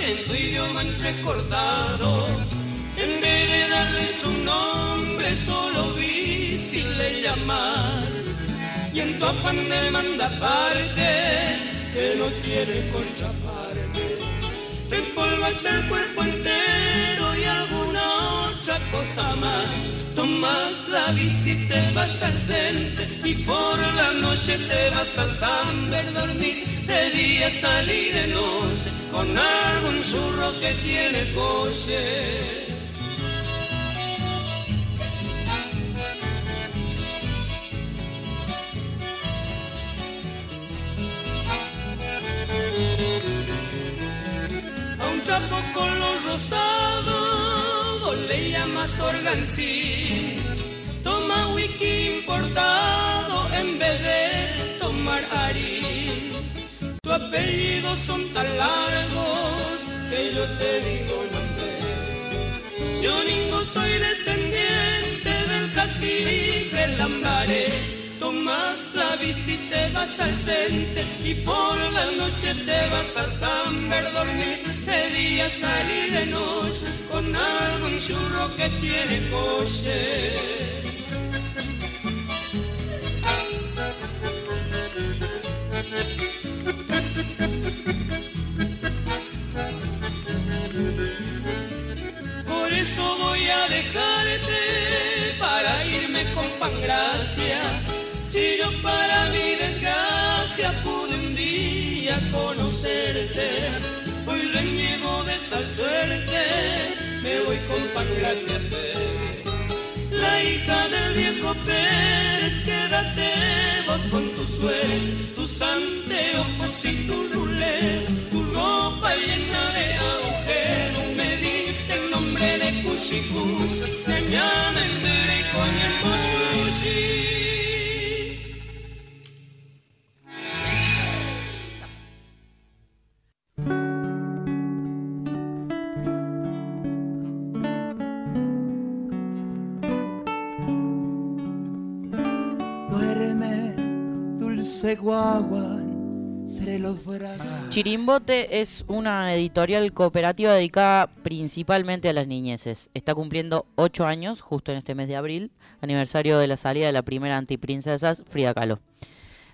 en tu idioma entrecortado, en vez de darle su nombre solo bici le llamas. Y en tu afán de mandaparte que no tiene contraparte te empolvaste el cuerpo entero y alguna otra cosa más. Tomas la bici te vas al cente y por la noche te vas al Samber dormís de día salí de noche con algún churro que tiene coche trapo con los rosados, le llamas organsí. Toma whisky importado en vez de tomar ari. Tu apellido son tan largos que yo te digo nombre. Yo ningo soy descendiente del cacique Lambaré. Tomas la bici te vas al centro y por la noche te vas a Samber, dormís de día salir de noche con algún churro que tiene coche. Por eso voy a dejarte Yo para mi desgracia pude un día conocerte, hoy reniego de tal suerte, me voy con Pangracia. La hija del viejo Pérez, quédate vos con tu suerte, tus anteojos y tu rulé, tu ropa llena de agujeros, me diste el nombre de me llaman de con el Duerme, Chirimbote es una editorial cooperativa dedicada principalmente a las niñeces. Está cumpliendo 8 años, justo en este mes de abril, aniversario de la salida de la primera antiprincesas, Frida Kahlo.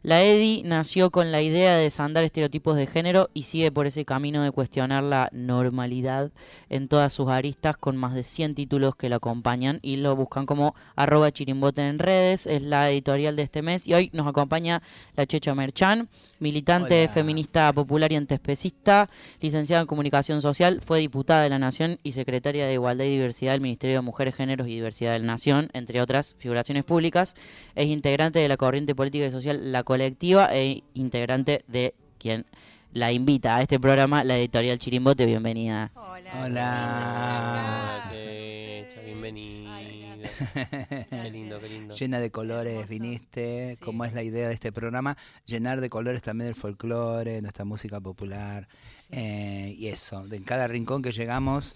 La EDI nació con la idea de desandar estereotipos de género y sigue por ese camino de cuestionar la normalidad en todas sus aristas con más de 100 títulos que lo acompañan y lo buscan como arroba chirimbote en redes. Es la editorial de este mes y hoy nos acompaña la Checha Merchan, militante Hola. feminista popular y antiespecista, licenciada en comunicación social, fue diputada de la Nación y secretaria de Igualdad y Diversidad del Ministerio de Mujeres, Géneros y Diversidad de la Nación, entre otras figuraciones públicas. Es integrante de la corriente política y social La Colectiva e integrante de quien la invita a este programa, la editorial Chirimbote. Bienvenida. Hola. Checha, bienvenida. Qué lindo, qué lindo. Llena de colores viniste, como es la idea de este programa, llenar de colores también el folclore, nuestra música popular eh, y eso, de en cada rincón que llegamos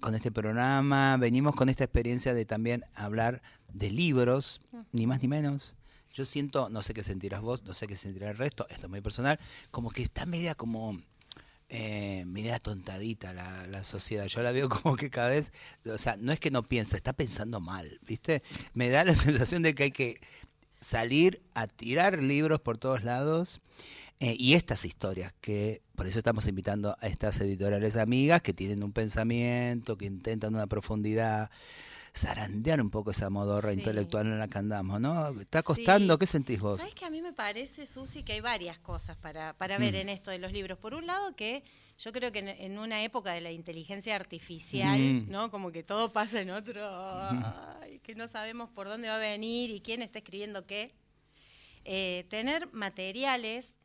con este programa, venimos con esta experiencia de también hablar de libros, ni más ni menos. Yo siento, no sé qué sentirás vos, no sé qué sentirá el resto, esto es muy personal, como que está media como eh, media tontadita la, la sociedad. Yo la veo como que cada vez, o sea, no es que no piensa, está pensando mal, ¿viste? Me da la sensación de que hay que salir a tirar libros por todos lados. eh, y estas historias, que por eso estamos invitando a estas editoriales amigas que tienen un pensamiento, que intentan una profundidad, zarandear un poco esa modorra Sí. intelectual en la que andamos, ¿no? ¿Está costando? Sí. ¿Qué sentís vos? ¿Sabes que a mí me parece, Susi, que hay varias cosas para, para ver Mm. en esto de los libros? Por un lado, que yo creo que en, en una época de la inteligencia artificial, Mm. ¿no? Como que todo pasa en otro. ay, que no sabemos por dónde va a venir y quién está escribiendo qué. Eh, tener materiales.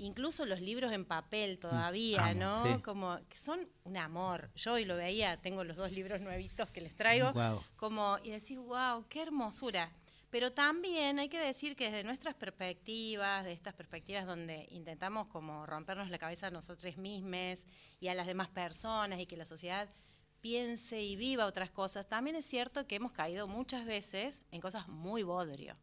Incluso los libros en papel todavía, Amo, ¿no? sí. Como que son un amor. Yo hoy lo veía, tengo los dos libros nuevitos que les traigo Guau. como y decís, wow, qué hermosura. Pero también hay que decir que desde nuestras perspectivas, de estas perspectivas donde intentamos como rompernos la cabeza a nosotros mismos y a las demás personas y que la sociedad piense y viva otras cosas, también es cierto que hemos caído muchas veces en cosas muy bodrio,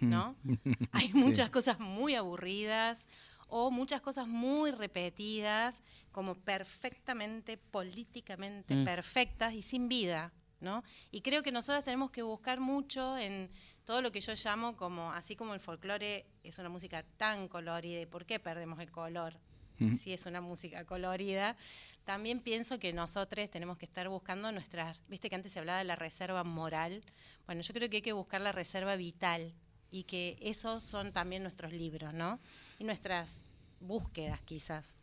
¿no? Hay muchas cosas muy aburridas o muchas cosas muy repetidas, como perfectamente, políticamente Mm. perfectas y sin vida, ¿no? Y creo que nosotros tenemos que buscar mucho en todo lo que yo llamo como, así como el folclore es una música tan colorida, ¿y por qué perdemos el color? Si es una música colorida, también pienso que nosotros tenemos que estar buscando nuestras, viste que antes se hablaba de la reserva moral, bueno, yo creo que hay que buscar la reserva vital y que esos son también nuestros libros, ¿no? Y nuestras búsquedas quizás.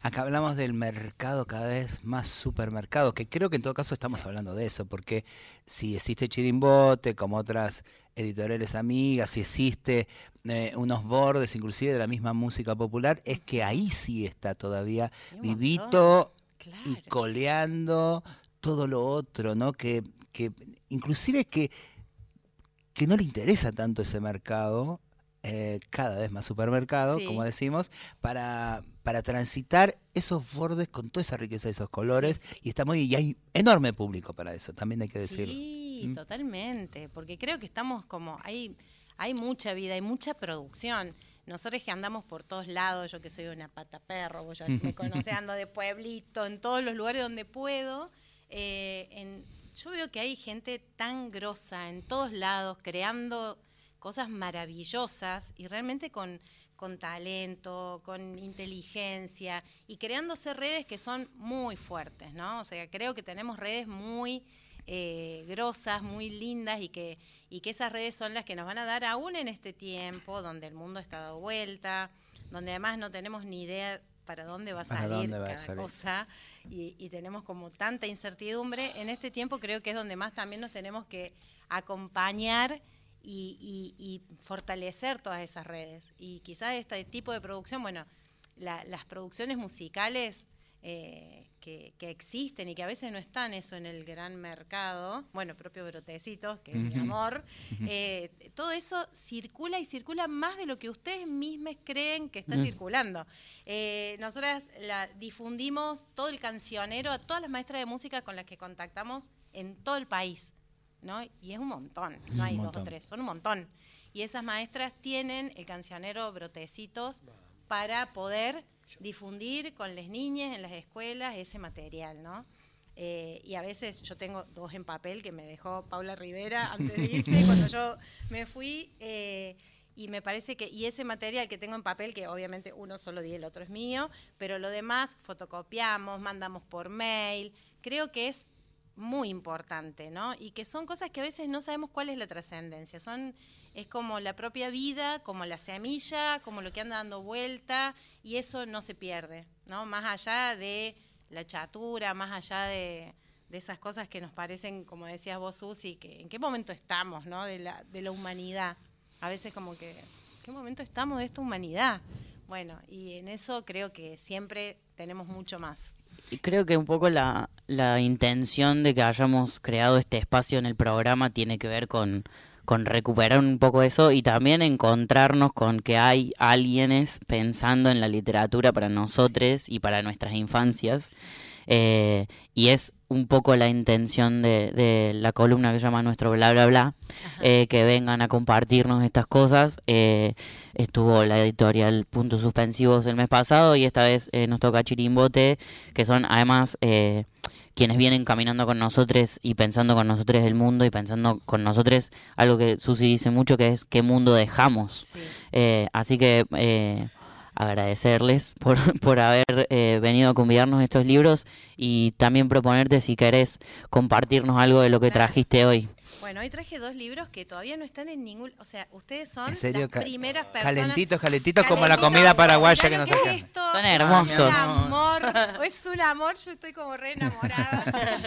Acá hablamos del mercado cada vez más supermercado, que creo que en todo caso estamos hablando de eso, porque si existe Chirimbote, como otras editoriales amigas, si existe eh, unos bordes inclusive de la misma música popular, es que ahí sí está todavía vivito y coleando todo lo otro, ¿no? Que, que inclusive que, que no le interesa tanto ese mercado, eh, cada vez más supermercado, Sí. como decimos, para, para transitar esos bordes con toda esa riqueza y esos colores. Y está muy, y hay enorme público para eso, también hay que decirlo. Sí, Mm. totalmente, porque creo que estamos como, hay, hay mucha vida, hay mucha producción. Nosotros que andamos por todos lados, yo que soy una pata perro, vos ya me conocés, ando de pueblito, en todos los lugares donde puedo, eh, en- yo veo que hay gente tan grosa en todos lados, creando cosas maravillosas y realmente con, con talento, con inteligencia y creándose redes que son muy fuertes, ¿no? O sea, creo que tenemos redes muy eh, grosas, muy lindas y que, y que esas redes son las que nos van a dar aún en este tiempo donde el mundo está dado vuelta, donde además no tenemos ni idea para dónde va a salir dónde va a cada salir. cosa y, y tenemos como tanta incertidumbre. En este tiempo creo que es donde más también nos tenemos que acompañar y, y- y fortalecer todas esas redes. Y quizás este tipo de producción, bueno, la- las producciones musicales eh, que, que existen y que a veces no están eso en el gran mercado, bueno, propio Brotecitos, que es mi amor, eh, todo eso circula y circula más de lo que ustedes mismos creen que está Mm. circulando. Eh, nosotras la difundimos todo el cancionero a todas las maestras de música con las que contactamos en todo el país, ¿no? Y es un montón, no hay dos o tres, son un montón. Y esas maestras tienen el cancionero Brotecitos para poder difundir con las niñas en las escuelas ese material, ¿no? Eh, y a veces yo tengo dos en papel que me dejó Paula Rivera antes de irse cuando yo me fui eh, y me parece que y ese material que tengo en papel que obviamente uno solo di el otro es mío pero lo demás fotocopiamos mandamos por mail creo que es muy importante no y que son cosas que a veces no sabemos cuál es la trascendencia son es como la propia vida como la semilla como lo que anda dando vuelta y eso no se pierde no más allá de la chatura, más allá de, de esas cosas que nos parecen, como decías vos, Susi, que en qué momento estamos, ¿no? De la, de la humanidad. A veces como que, ¿en qué momento estamos de esta humanidad? Bueno, y en eso creo que siempre tenemos mucho más. Creo que un poco la, la intención de que hayamos creado este espacio en el programa tiene que ver con, con recuperar un poco eso y también encontrarnos con que hay alguienes pensando en la literatura para nosotros y para nuestras infancias. Eh, y es un poco la intención de, de la columna que se llama Nuestro Bla Bla Bla, eh, que vengan a compartirnos estas cosas. Eh, estuvo la editorial Puntos Suspensivos el mes pasado y esta vez eh, nos toca Chirimbote, que son además eh, quienes vienen caminando con nosotros y pensando con nosotros el mundo y pensando con nosotros algo que Susi dice mucho, que es qué mundo dejamos. Eh, así que... agradecerles por, por haber eh, venido a convidarnos estos libros y también proponerte si querés compartirnos algo de lo que trajiste hoy. Bueno, hoy traje dos libros que todavía no están en ningún... O sea, ustedes son las primeras personas... Calentitos, calentitos como la comida paraguaya que nos trajeron. es. Son Es hermosos. un amor, es un amor, yo estoy como re enamorada.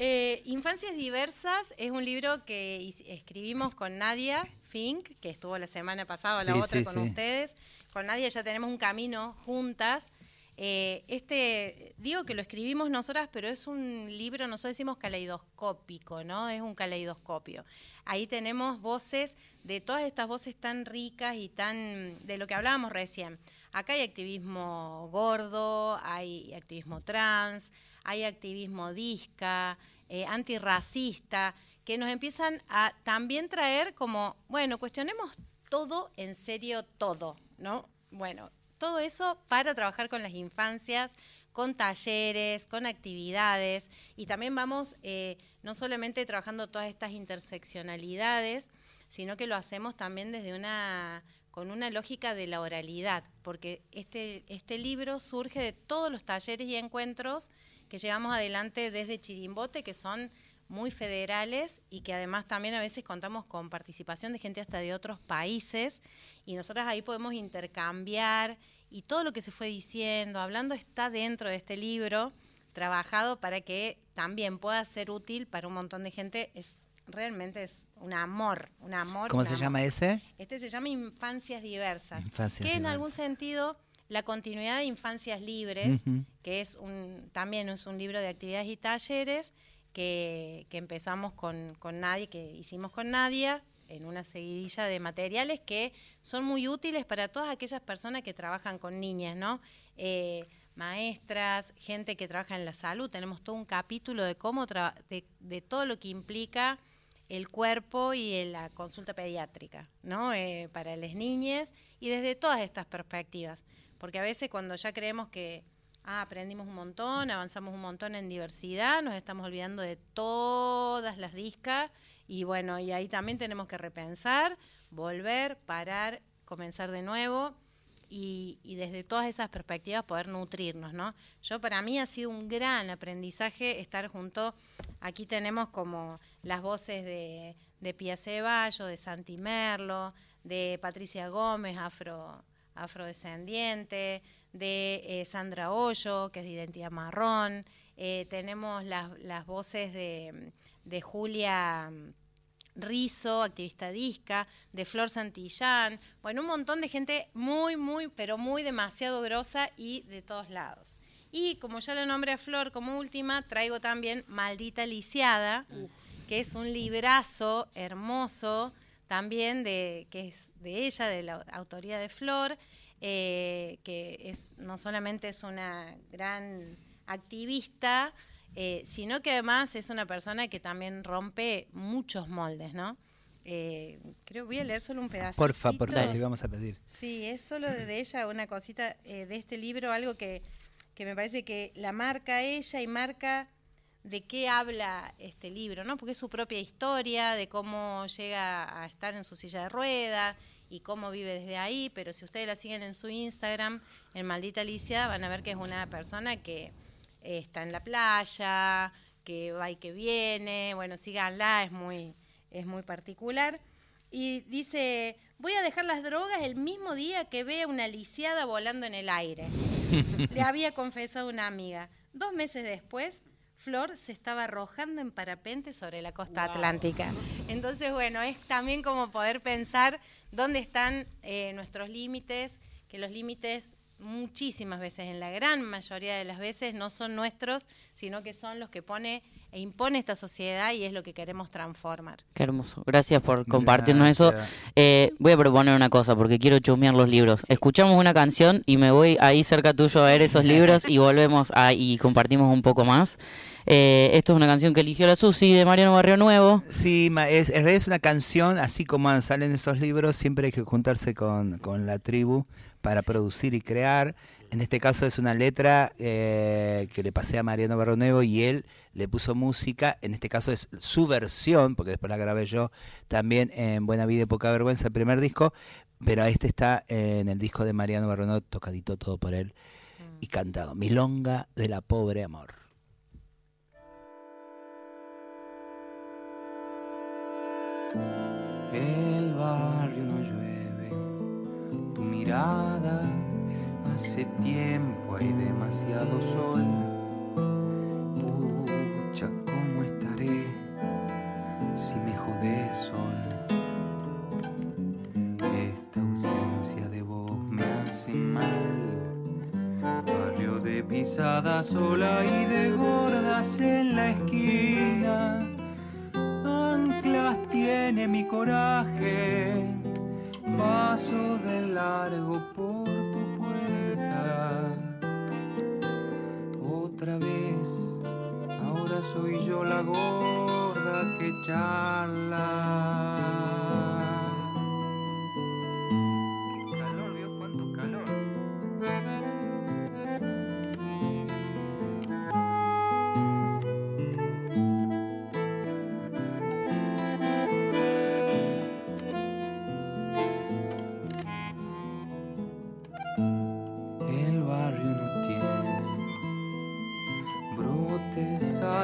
Eh, Infancias Diversas es un libro que escribimos con Nadia Fink, que estuvo la semana pasada, la Sí, otra sí, con sí. ustedes. Con Nadia ya tenemos un camino juntas. Eh, este, digo que lo escribimos nosotras, pero es un libro, nosotros decimos caleidoscópico, ¿no? Es un caleidoscopio. Ahí tenemos voces de todas estas voces tan ricas y tan de lo que hablábamos recién. Acá hay activismo gordo, hay activismo trans, hay activismo disca, eh, antirracista, que nos empiezan a también traer como, bueno, cuestionemos todo en serio, todo, ¿no? Bueno, todo eso para trabajar con las infancias, con talleres, con actividades y también vamos eh, no solamente trabajando todas estas interseccionalidades, sino que lo hacemos también desde una con una lógica de la oralidad, porque este, este libro surge de todos los talleres y encuentros que llevamos adelante desde Chirimbote, que son muy federales y que además también a veces contamos con participación de gente hasta de otros países y nosotros ahí podemos intercambiar y todo lo que se fue diciendo, hablando está dentro de este libro, trabajado para que también pueda ser útil para un montón de gente. Es realmente es un amor, un amor. ¿Cómo un se amor. llama ese? Este se llama Infancias Diversas, Infancias que en algún sentido la continuidad de Infancias Libres, que es un también es un libro de actividades y talleres que, que empezamos con, con Nadia, que hicimos con Nadia, en una seguidilla de materiales que son muy útiles para todas aquellas personas que trabajan con niñas, ¿no? Eh, maestras, gente que trabaja en la salud, tenemos todo un capítulo de cómo de, todo lo que implica el cuerpo y la consulta pediátrica, ¿no? Eh, para las niñas y desde todas estas perspectivas. Porque a veces cuando ya creemos que ah, aprendimos un montón, avanzamos un montón en diversidad, nos estamos olvidando de todas las discas y bueno, y ahí también tenemos que repensar, volver, parar, comenzar de nuevo. Y, desde todas esas perspectivas poder nutrirnos, ¿no? Yo para mí ha sido un gran aprendizaje estar junto, aquí tenemos como las voces de, de Pia Ceballo, de Santi Merlo, de Patricia Gómez, afro, afrodescendiente, de eh, Sandra Hoyo, que es de identidad marrón, eh, tenemos las, las voces de, de Julia Rizo, activista disca, de Flor Santillán, bueno, un montón de gente muy, muy, pero muy demasiado grosa y de todos lados. Y como ya lo nombré a Flor como última, traigo también Maldita Lisiada, que es un librazo hermoso también de, que es de ella, de la autoría de Flor, eh, que es no solamente es una gran activista, eh, sino que además es una persona que también rompe muchos moldes, ¿no? Eh, creo voy a leer solo un pedacito. Porfa, por favor, te vamos a pedir. Sí, es solo de, ella una cosita eh, de este libro, algo que, que me parece que la marca ella y marca de qué habla este libro, ¿no? Porque es su propia historia, de cómo llega a estar en su silla de ruedas y cómo vive desde ahí, pero si ustedes la siguen en su Instagram, en Maldita Alicia, van a ver que es una persona que eh, está en la playa, que va y que viene, bueno, síganla, es muy, es muy particular. Y dice, voy a dejar las drogas el mismo día que vea una lisiada volando en el aire. Le había confesado una amiga. Dos meses después, Flor se estaba arrojando en parapente sobre la costa atlántica. Entonces, bueno, es también como poder pensar dónde están eh, nuestros límites, que los límites muchísimas veces, en la gran mayoría de las veces, no son nuestros, sino que son los que pone e impone esta sociedad y es lo que queremos transformar. Qué hermoso. Gracias por compartirnos eso. Eh, voy a proponer una cosa porque quiero chumear los libros. Escuchamos una canción y me voy ahí cerca tuyo a ver esos libros y volvemos a, y compartimos un poco más. Eh, esto es una canción que eligió la Susi de Mariano Barrio Nuevo. Sí, es, en realidad es una canción, así como salen esos libros, siempre hay que juntarse con, con la tribu para producir y crear. En este caso es una letra eh, que le pasé a Mariano Barronuevo y él le puso música. En este caso es su versión, porque después la grabé yo también en Buena Vida y Poca Vergüenza, el primer disco. Pero este está en el disco de Mariano Barronuevo, tocadito todo por él y cantado. Milonga de la pobre amor. Hace tiempo hay demasiado sol. Pucha, ¿cómo estaré si me jodé sol? Esta ausencia de vos me hace mal. Barrio de pisada sola y de gordas en la esquina. Anclas tiene mi coraje. Paso de largo por tu puerta. Otra vez, ahora soy yo la gorda que charla.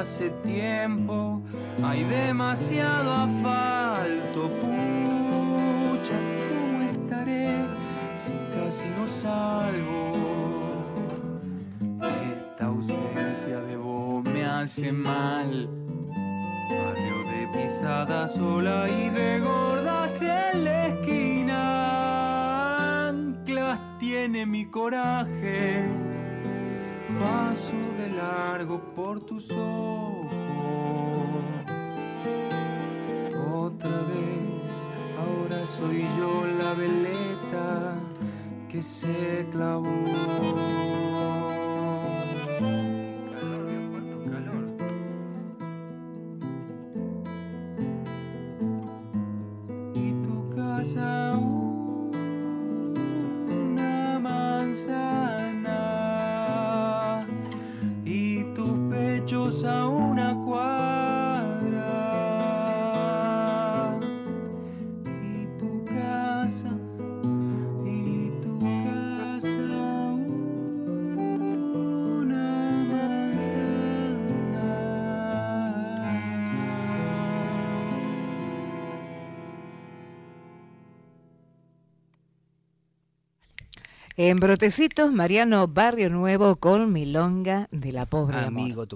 Hace tiempo, hay demasiado asfalto. Pucha, ¿cómo estaré si casi no salgo? Esta ausencia de vos me hace mal. Barrio de pisada sola y de gordas en la esquina. Anclas tiene mi coraje. Paso de largo por tus ojos. Otra vez, ahora soy yo la veleta que se clavó. En Brotecitos, Mariano Barrio Nuevo con Milonga de la Pobre Amor. Amigo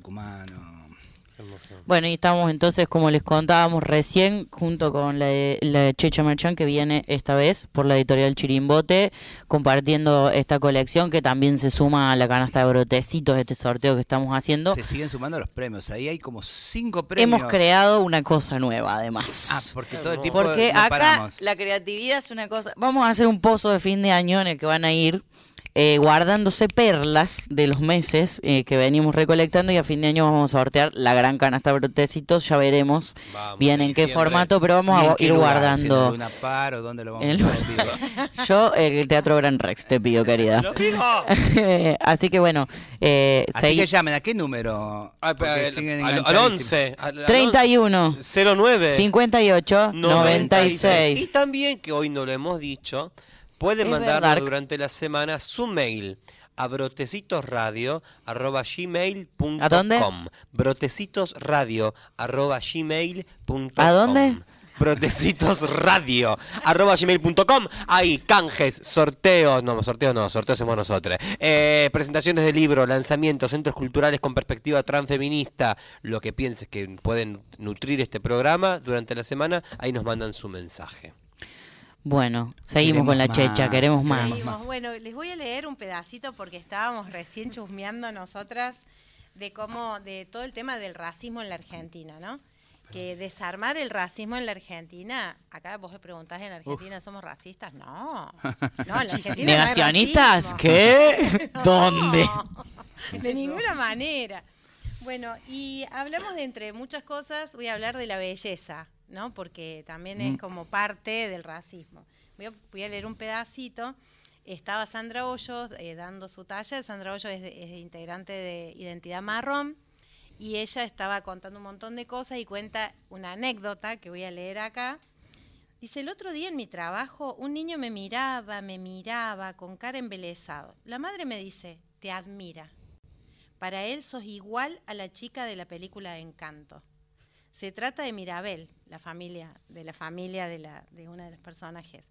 Bueno, y estamos entonces, como les contábamos recién, junto con la, de- la de Checha Merchan, que viene esta vez por la editorial Chirimbote, compartiendo esta colección que también se suma a la canasta de brotecitos, este sorteo que estamos haciendo. Se siguen sumando los premios. Ahí hay como cinco premios. Hemos creado una cosa nueva, además. Ah, porque todo el tiempo Porque no acá paramos. la creatividad es una cosa. Vamos a hacer un pozo de fin de año en el que van a ir eh, guardándose perlas de los meses eh, que venimos recolectando y a fin de año vamos a sortear la gran canasta de brotecitos. Ya veremos bien en qué formato, pero vamos ¿Y en a ir lugar? ¿Si en guardando. el Luna Par o dónde lo vamos En el a hacer en vivo? Yo, eh, el Teatro Gran Rex, te pido, querida. Así que bueno, eh, Así que llamen, ¿a qué número? Porque al- al- al enganchadísimos. 11, al- al 31 09 58 96. Y también, que hoy no lo hemos dicho, pueden mandarnos durante la semana su mail a brotecitosradio.gmail.com ¿A dónde? brotecitosradio.gmail.com ¿A dónde? brotecitosradio.gmail.com Hay canjes, sorteos, no, sorteos no, sorteos hacemos nosotros. Eh, presentaciones de libros, lanzamientos, centros culturales con perspectiva transfeminista, lo que pienses que pueden nutrir este programa durante la semana, ahí nos mandan su mensaje. Bueno, seguimos Queremos con la más, checha, queremos más. Seguimos. Bueno, les voy a leer un pedacito porque estábamos recién chusmeando nosotras de cómo, de todo el tema del racismo en la Argentina, ¿no? Que desarmar el racismo en la Argentina, acá vos me preguntás, ¿en la Argentina somos racistas? No. No, en la Argentina ¿Negacionistas? ¿Qué? No, ¿Dónde? De ninguna manera. Bueno, y hablamos de entre muchas cosas, voy a hablar de la belleza, ¿no? Porque también Mm. es como parte del racismo. Voy a, voy a leer un pedacito. Estaba Sandra Hoyos eh, dando su taller. Sandra Hoyos es, de- es integrante de Identidad Marrón y ella estaba contando un montón de cosas y cuenta una anécdota que voy a leer acá. Dice, el otro día en mi trabajo un niño me miraba, me miraba con cara embelesado. La madre me dice, te admira. Para él sos igual a la chica de la película de Encanto. Se trata de Mirabel, la familia, de la familia de, la, de una de los personajes.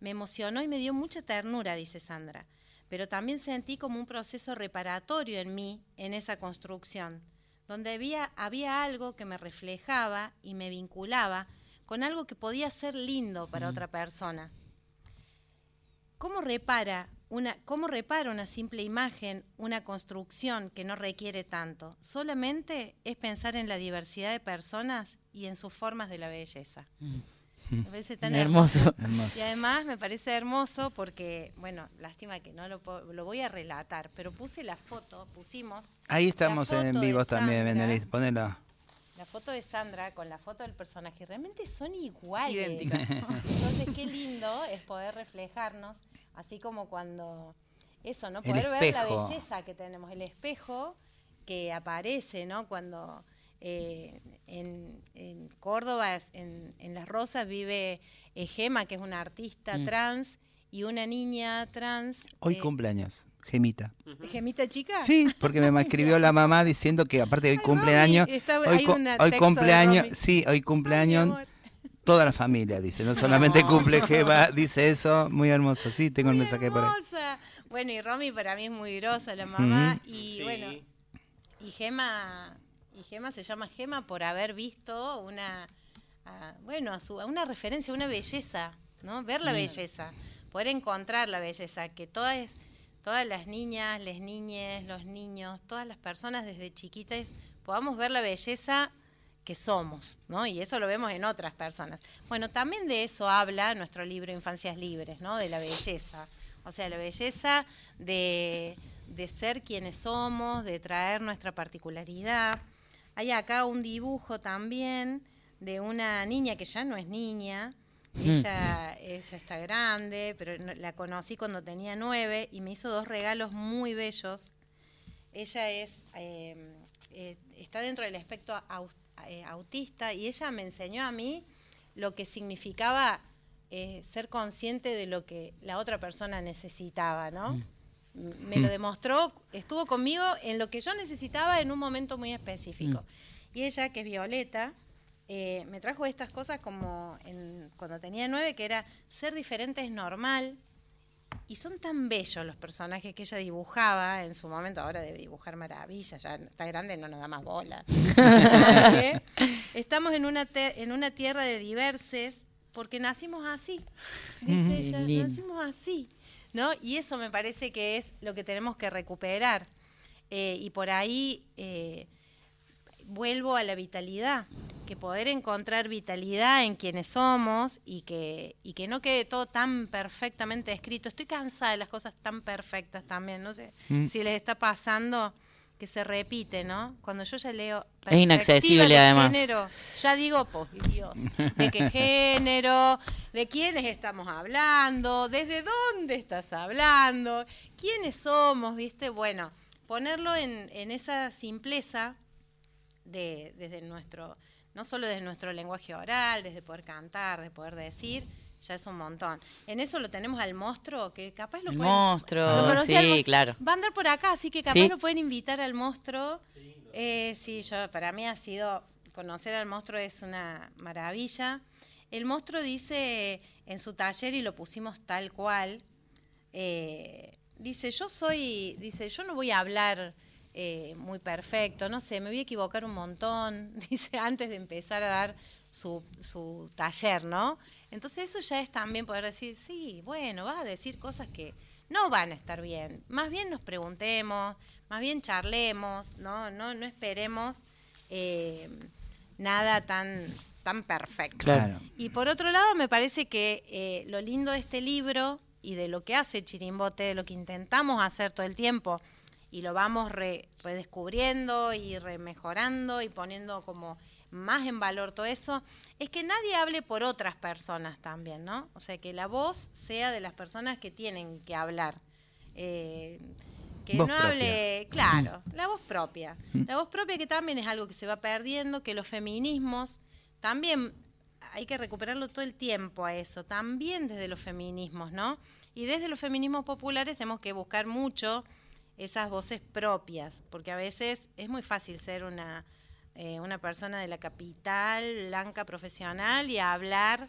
Me emocionó y me dio mucha ternura, dice Sandra, pero también sentí como un proceso reparatorio en mí, en esa construcción, donde había, había algo que me reflejaba y me vinculaba con algo que podía ser lindo para otra persona. ¿Cómo repara una, cómo repara una simple imagen, una construcción que no requiere tanto? Solamente es pensar en la diversidad de personas y en sus formas de la belleza. Me parece tan Hermoso. hermoso. Y además me parece hermoso porque, bueno, lástima que no lo puedo- lo voy a relatar, pero puse la foto, pusimos. Ahí la estamos foto en vivo también, Sandra, Benelís. La foto de Sandra con la foto del personaje realmente son iguales. Idénticas. Entonces, qué lindo es poder reflejarnos, así como cuando eso, ¿no? Poder ver la belleza que tenemos, el espejo que aparece, ¿no? Cuando eh, en, en Córdoba, en, en Las Rosas, vive eh, Gema, que es una artista Mm. trans, y una niña trans. Hoy eh, cumpleaños, Gemita. ¿Gemita chica? Sí, porque me escribió la mamá diciendo que aparte hoy cumpleaños, está- hoy, un hoy de cumpleaños, sí, hoy cumpleaños toda la familia, dice, no solamente cumple Gema, dice eso, muy hermoso, sí, tengo el mensaje por ahí. hermosa. Bueno, y Romy para mí es muy grosa, la mamá. Y Sí. bueno, y Gema, y Gema se llama Gema por haber visto una, a- bueno, a su, a una referencia, una belleza, ¿no? Ver la Mm. belleza, poder encontrar la belleza, que todas, todas las niñas, las niñes, los niños, todas las personas desde chiquitas podamos ver la belleza que somos, ¿no? Y eso lo vemos en otras personas. Bueno, también de eso habla nuestro libro Infancias Libres, ¿no? De la belleza. O sea, la belleza de, de ser quienes somos, de traer nuestra particularidad. Hay acá un dibujo también de una niña que ya no es niña, Mm. Ella, ella está grande, pero la conocí cuando tenía nueve y me hizo dos regalos muy bellos. Ella es eh, eh, está dentro del espectro eh, autista y ella me enseñó a mí lo que significaba eh, ser consciente de lo que la otra persona necesitaba, ¿no? Mm. Me lo demostró, estuvo conmigo en lo que yo necesitaba en un momento muy específico. Y ella, que es Violeta, eh, me trajo estas cosas como en- cuando tenía nueve, que era ser diferente es normal. Y son tan bellos los personajes que ella dibujaba en su momento, ahora debe dibujar maravillas, ya está grande, no nos da más bola. Porque Estamos en una, en una tierra de diverses porque nacimos así, dice ella, lindo. nacimos así, ¿no? Y eso me parece que es lo que tenemos que recuperar. Eh, y por ahí eh, vuelvo a la vitalidad, que poder encontrar vitalidad en quienes somos y que, y que no quede todo tan perfectamente escrito. Estoy cansada de las cosas tan perfectas también, no sé Mm. si les está pasando que se repite, ¿no? Cuando yo ya leo... Es inaccesible, además. género, ya digo, pues Dios, ¿de qué género? ¿De quiénes estamos hablando? ¿Desde dónde estás hablando? ¿Quiénes somos? ¿Viste? Bueno, ponerlo en, en esa simpleza de, desde nuestro, no solo desde nuestro lenguaje oral, desde poder cantar, de poder decir, ya es un montón. En eso lo tenemos al monstruo, que capaz lo El pueden... monstruo, ¿lo conocí al sí, claro. Va a andar por acá, así que capaz Sí. lo pueden invitar al monstruo. Eh, sí, yo, para mí ha sido, conocer al monstruo es una maravilla. El monstruo dice en su taller, y lo pusimos tal cual, eh, dice, yo soy, dice, yo no voy a hablar eh, muy perfecto, no sé, me voy a equivocar un montón, dice, antes de empezar a dar su, su taller, ¿no? Entonces eso ya es también poder decir, sí, bueno, vas a decir cosas que no van a estar bien. Más bien nos preguntemos, más bien charlemos, no, no, no esperemos eh, nada tan, tan perfecto. Claro. Y por otro lado, me parece que eh, lo lindo de este libro y de lo que hace Chirimbote, de lo que intentamos hacer todo el tiempo, y lo vamos re- redescubriendo y remejorando y poniendo como más en valor todo eso, es que nadie hable por otras personas también, ¿no? O sea, que la voz sea de las personas que tienen que hablar. Eh, que Voz no propia. hable, claro, la voz propia. La voz propia que también es algo que se va perdiendo, que los feminismos también hay que recuperarlo todo el tiempo a eso, también desde los feminismos, ¿no? Y desde los feminismos populares tenemos que buscar mucho esas voces propias, porque a veces es muy fácil ser una, eh, una persona de la capital, blanca, profesional, y hablar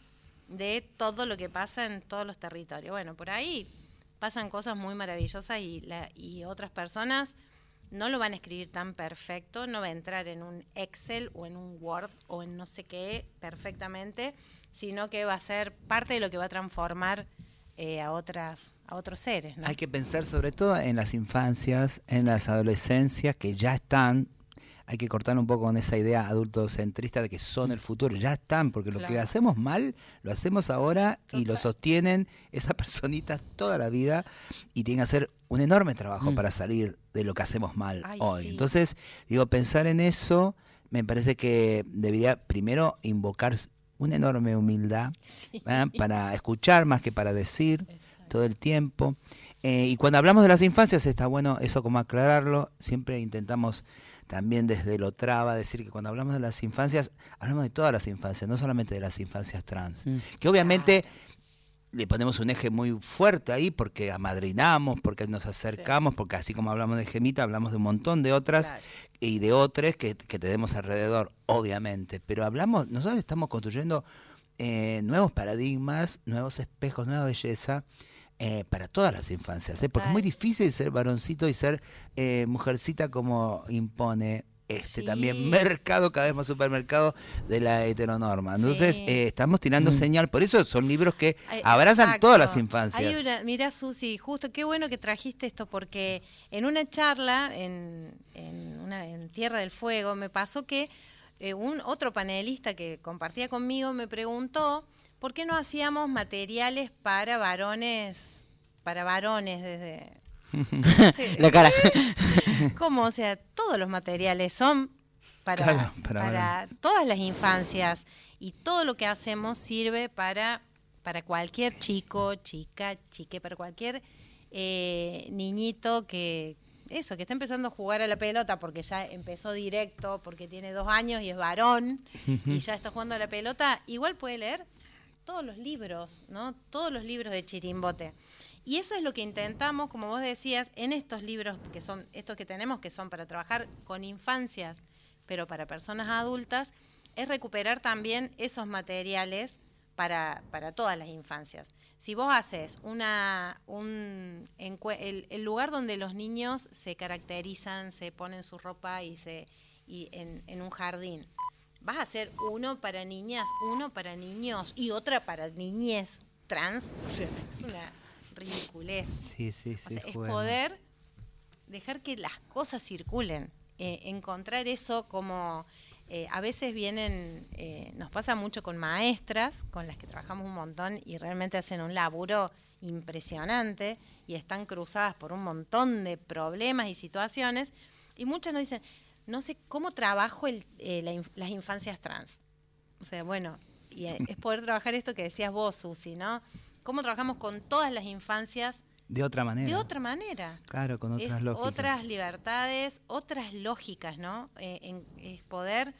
de todo lo que pasa en todos los territorios. Bueno, por ahí pasan cosas muy maravillosas y, y otras personas no lo van a escribir tan perfecto, no va a entrar en un Excel o en un Word o en no sé qué perfectamente, sino que va a ser parte de lo que va a transformar eh, a otras a otros seres. ¿no? Hay que pensar sobre todo en las infancias, en las adolescencias que ya están. Hay que cortar un poco con esa idea adultocentrista de que son el futuro. Ya están, porque lo que hacemos mal, lo hacemos ahora y lo sostienen esas personitas toda la vida y tienen que hacer un enorme trabajo Mm. para salir de lo que hacemos mal Ay, hoy. sí. Entonces, digo, pensar en eso me parece que debería primero invocar una enorme humildad para escuchar más que para decir todo el tiempo. Eh, y cuando hablamos de las infancias, está bueno eso como aclararlo. Siempre intentamos también desde lo traba decir que cuando hablamos de las infancias, hablamos de todas las infancias, no solamente de las infancias trans. Mm. Que obviamente le ponemos un eje muy fuerte ahí porque amadrinamos, porque nos acercamos, porque así como hablamos de Gemita, hablamos de un montón de otras y de otras que, que tenemos alrededor, obviamente. Pero hablamos, nosotros estamos construyendo eh, nuevos paradigmas, nuevos espejos, nueva belleza. eh, para todas las infancias, ¿eh? porque es muy difícil ser varoncito y ser mujercita como impone este también mercado, cada vez más supermercado de la heteronorma. Entonces, Sí. eh, estamos tirando Mm. señal, por eso son libros que Ay, abrazan exacto. todas las infancias. Hay una, mira, Susi, justo qué bueno que trajiste esto, porque en una charla en, en, una, en Tierra del Fuego me pasó que eh, un otro panelista que compartía conmigo me preguntó por qué no hacíamos materiales para varones, para varones desde... Sí. La cara. ¿Cómo? O sea, todos los materiales son para, Claro, para para todas las infancias y todo lo que hacemos sirve para para cualquier chico, chica, chique, para cualquier eh, niñito que, eso, que está empezando a jugar a la pelota porque ya empezó directo, porque tiene dos años y es varón y ya está jugando a la pelota, igual puede leer todos los libros, ¿no? Todos los libros de Chirimbote. Y eso es lo que intentamos, como vos decías, en estos libros que son estos que tenemos, que son para trabajar con infancias, pero para personas adultas, es recuperar también esos materiales para, para todas las infancias. Si vos haces una, un, el, el lugar donde los niños se caracterizan, se ponen su ropa y se y en, en un jardín, vas a hacer uno para niñas, uno para niños y otra para niñez trans. O sea, es una ridiculez. Sí, sí, sí. O sea, es poder dejar que las cosas circulen, eh, encontrar eso como eh, a veces vienen, eh, nos pasa mucho con maestras, con las que trabajamos un montón y realmente hacen un laburo impresionante y están cruzadas por un montón de problemas y situaciones y muchas nos dicen, no sé cómo trabajo el- eh, la las infancias trans. O sea, bueno, y es poder trabajar esto que decías vos, Susi, ¿no? ¿Cómo trabajamos con todas las infancias De otra manera. de otra manera. Claro, con otras es lógicas. otras libertades, otras lógicas, ¿no? Eh, en- es poder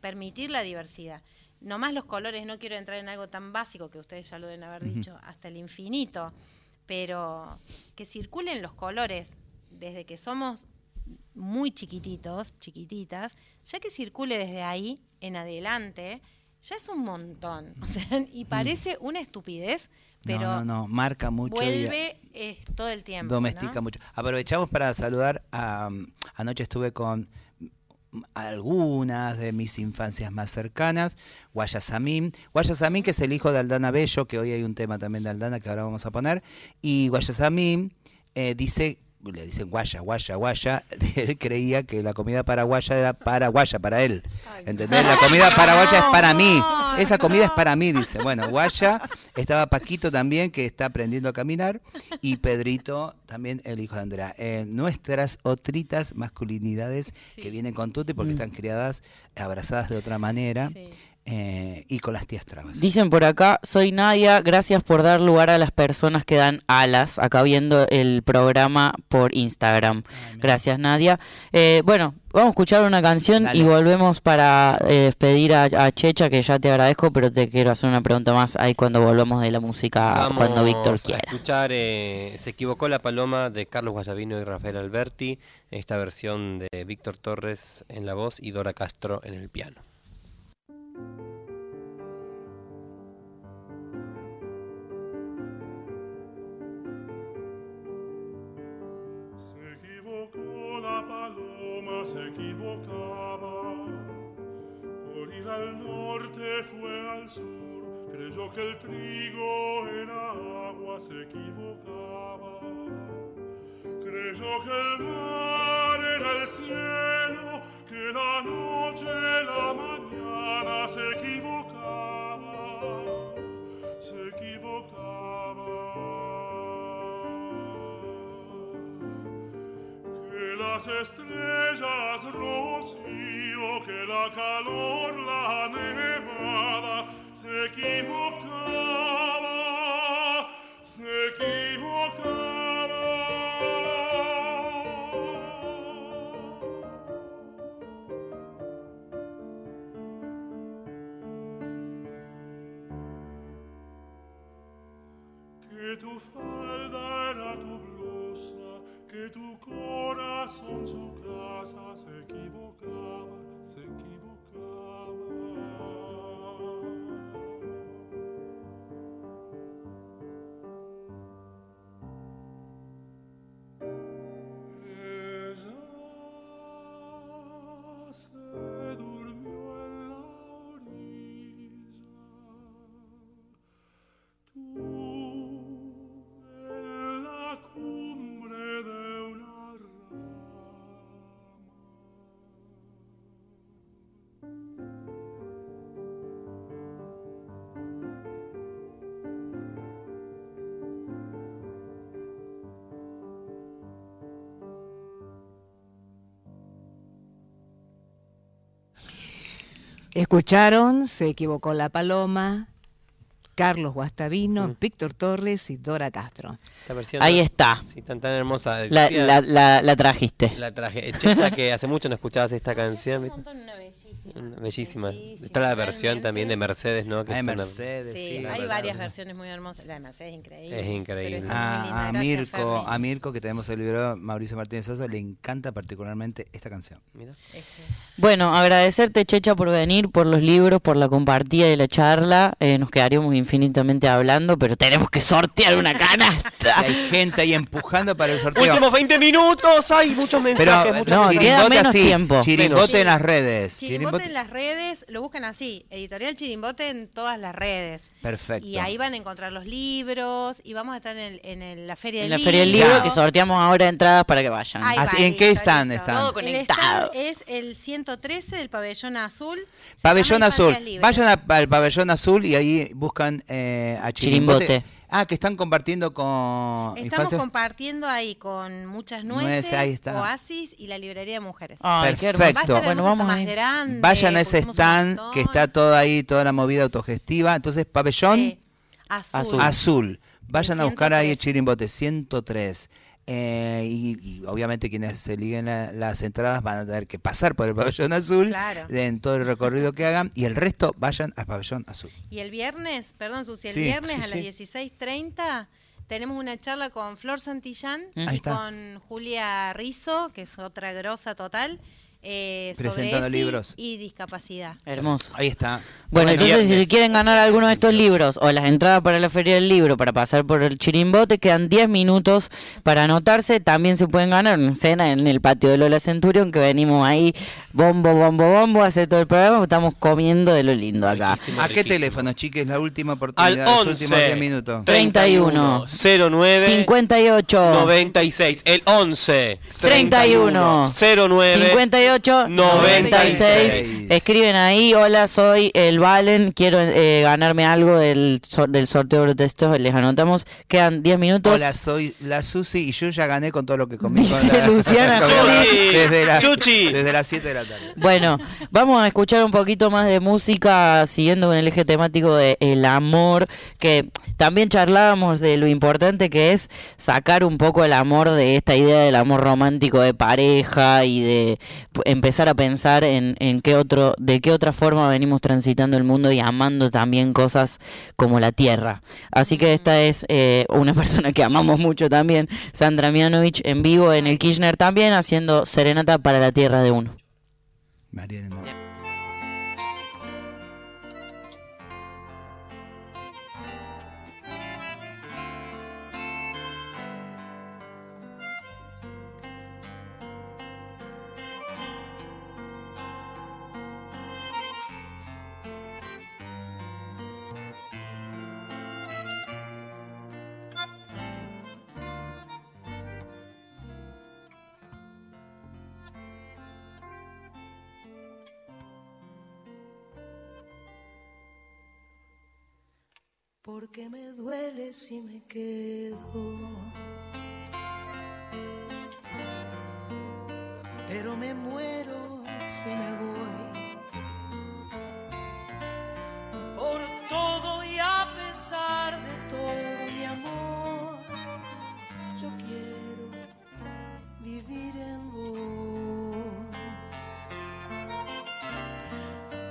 permitir la diversidad. No más los colores, no quiero entrar en algo tan básico que ustedes ya lo deben haber dicho, hasta el infinito, pero que circulen los colores desde que somos muy chiquititos, chiquititas, ya que circule desde ahí en adelante, ya es un montón. O sea, y parece una estupidez, pero no, no, no, marca mucho. y- vuelve eh, todo el tiempo. domestica ¿no? mucho. Aprovechamos para saludar a um, anoche estuve con algunas de mis infancias más cercanas, Guayasamín, Guayasamín que es el hijo de Aldana Bello, que hoy hay un tema también de Aldana que ahora vamos a poner, y Guayasamín eh, dice, le dicen guaya, guaya, guaya, él creía que la comida paraguaya era paraguaya, para él, ¿entendés? La comida paraguaya es para mí, esa comida es para mí, dice. Bueno, guaya, estaba Paquito también, que está aprendiendo a caminar, y Pedrito, también el hijo de Andrea. Eh, nuestras otritas masculinidades que vienen con Tuti porque están criadas, abrazadas de otra manera, eh, y con las tías trabas. Dicen por acá, soy Nadia, gracias por dar lugar a las personas que dan alas, acá viendo el programa por Instagram. Gracias Nadia. Eh, bueno, vamos a escuchar una canción y volvemos para eh, despedir a, a Checha, que ya te agradezco, pero te quiero hacer una pregunta más ahí cuando volvamos de la música, Vamos cuando Víctor a quiera. escuchar eh, Se equivocó la paloma de Carlos Guayabino y Rafael Alberti, esta versión de Víctor Torres en la voz y Dora Castro en el piano. Se equivocó la paloma, se equivocaba. Por ir al norte fue al sur, creyó que el trigo era agua, se equivocaba. Preso che il mare nel cielo, che la noce e la mañana se equivocava, se equivocava. Que las estrellas rocío, que la calor la nevada se equivocaba, corazón Escucharon, se equivocó la paloma Carlos Guastavino, Mm. Víctor Torres y Dora Castro. Ahí está. Sí, tan, tan hermosa. La, la, la, la trajiste. La traje. Eh, Checha, que hace mucho no escuchabas esta canción. ¿viste? Una Bellísima. Está la versión también de Mercedes, ¿no? Que está una- Mercedes, Sí, sí. hay varias versiones muy hermosas. La de Mercedes es increíble. Es increíble. linda. A, Mirko, a Mirko, que tenemos el libro Mauricio Martínez Sosa, le encanta particularmente esta canción. Bueno, agradecerte, Checha, por venir, por los libros, por la compartida y la charla. Eh, nos quedaríamos infinitamente hablando, pero tenemos que sortear una canasta. Hay gente ahí empujando para el sorteo. Últimos 20 minutos, hay muchos Pero mensajes, eh, muchas no, queda chirimbote menos así, tiempo. Chirimbote Menos. en las redes. Chirimbote Chirimbote- en las redes, lo buscan así, editorial Chirimbote en todas las redes. Perfecto. Y ahí van a encontrar los libros y vamos a estar en, el- en el- la Feria En del la Feria del Libro, Libro. que sorteamos ahora entradas para que vayan. Ahí Así, va, ¿en qué stand están? Todo El conectado. stand es el 113 del pabellón azul. Se Pabellón azul. Vayan a- al pabellón azul y ahí buscan eh, a Chirimbote. Chirimbote. Ah, que están compartiendo con Estamos Infancia. compartiendo ahí con muchas Nueces, nueces, ahí está. Oasis y la librería de mujeres. Ay, Perfecto. Bueno, vamos más ahí. grande. Vayan a ese stand que está todo ahí, toda la movida autogestiva. Entonces, pabellón Sí, azul. Azul. Vayan a buscar ahí el 103. Chirimbote 103. Eh, y, y obviamente quienes se liguen la- las entradas van a tener que pasar por el pabellón azul Claro. en todo el recorrido que hagan y el resto vayan al pabellón azul. Y el viernes, perdón Susi, el Sí, viernes sí, a las sí. 16.30 tenemos una charla con Flor Santillán Mm. Ahí y está. con Julia Rizo, que es otra grosa total, eh, sobre ESI libros. y discapacidad. Hermoso. Ahí está. Bueno, Bueno, entonces si viernes. se quieren ganar alguno de estos libros o las entradas para la Feria del Libro para pasar por el chirimbote, quedan 10 minutos para anotarse. También se pueden ganar una cena en el patio de Lola Centurion, que venimos ahí bombo, bombo, bombo hacer todo el programa. Estamos comiendo de lo lindo acá. Riquísimo, ¿A qué riquísimo. teléfono, chiques? La última Al oportunidad, los 11 últimos 10 minutos. 31 09 58 96. El 11 31 09 58 96. Escriben ahí, hola, soy el Valen, quiero eh, ganarme algo del, sor- del sorteo de textos, les anotamos, quedan 10 minutos. Hola, soy la Susi y yo ya gané con todo lo que comí. con Dice la- Luciana con- Juli. desde, la- Chuchi. desde las 7 de la tarde. Bueno, vamos a escuchar un poquito más de música siguiendo con el eje temático de el amor, que también charlábamos de lo importante que es sacar un poco el amor de esta idea del amor romántico de pareja y de empezar a pensar en, en qué otro, de qué otra forma venimos transitando el mundo y amando también cosas como la tierra. Así que esta es eh, una persona que amamos mucho también, Sandra Mianovich, en vivo en el Kirchner también, haciendo Serenata para la Tierra de Uno. Mariana, no. Porque me duele si me quedo. Pero me muero si me voy. Por todo y a pesar de todo mi amor, yo quiero vivir en vos.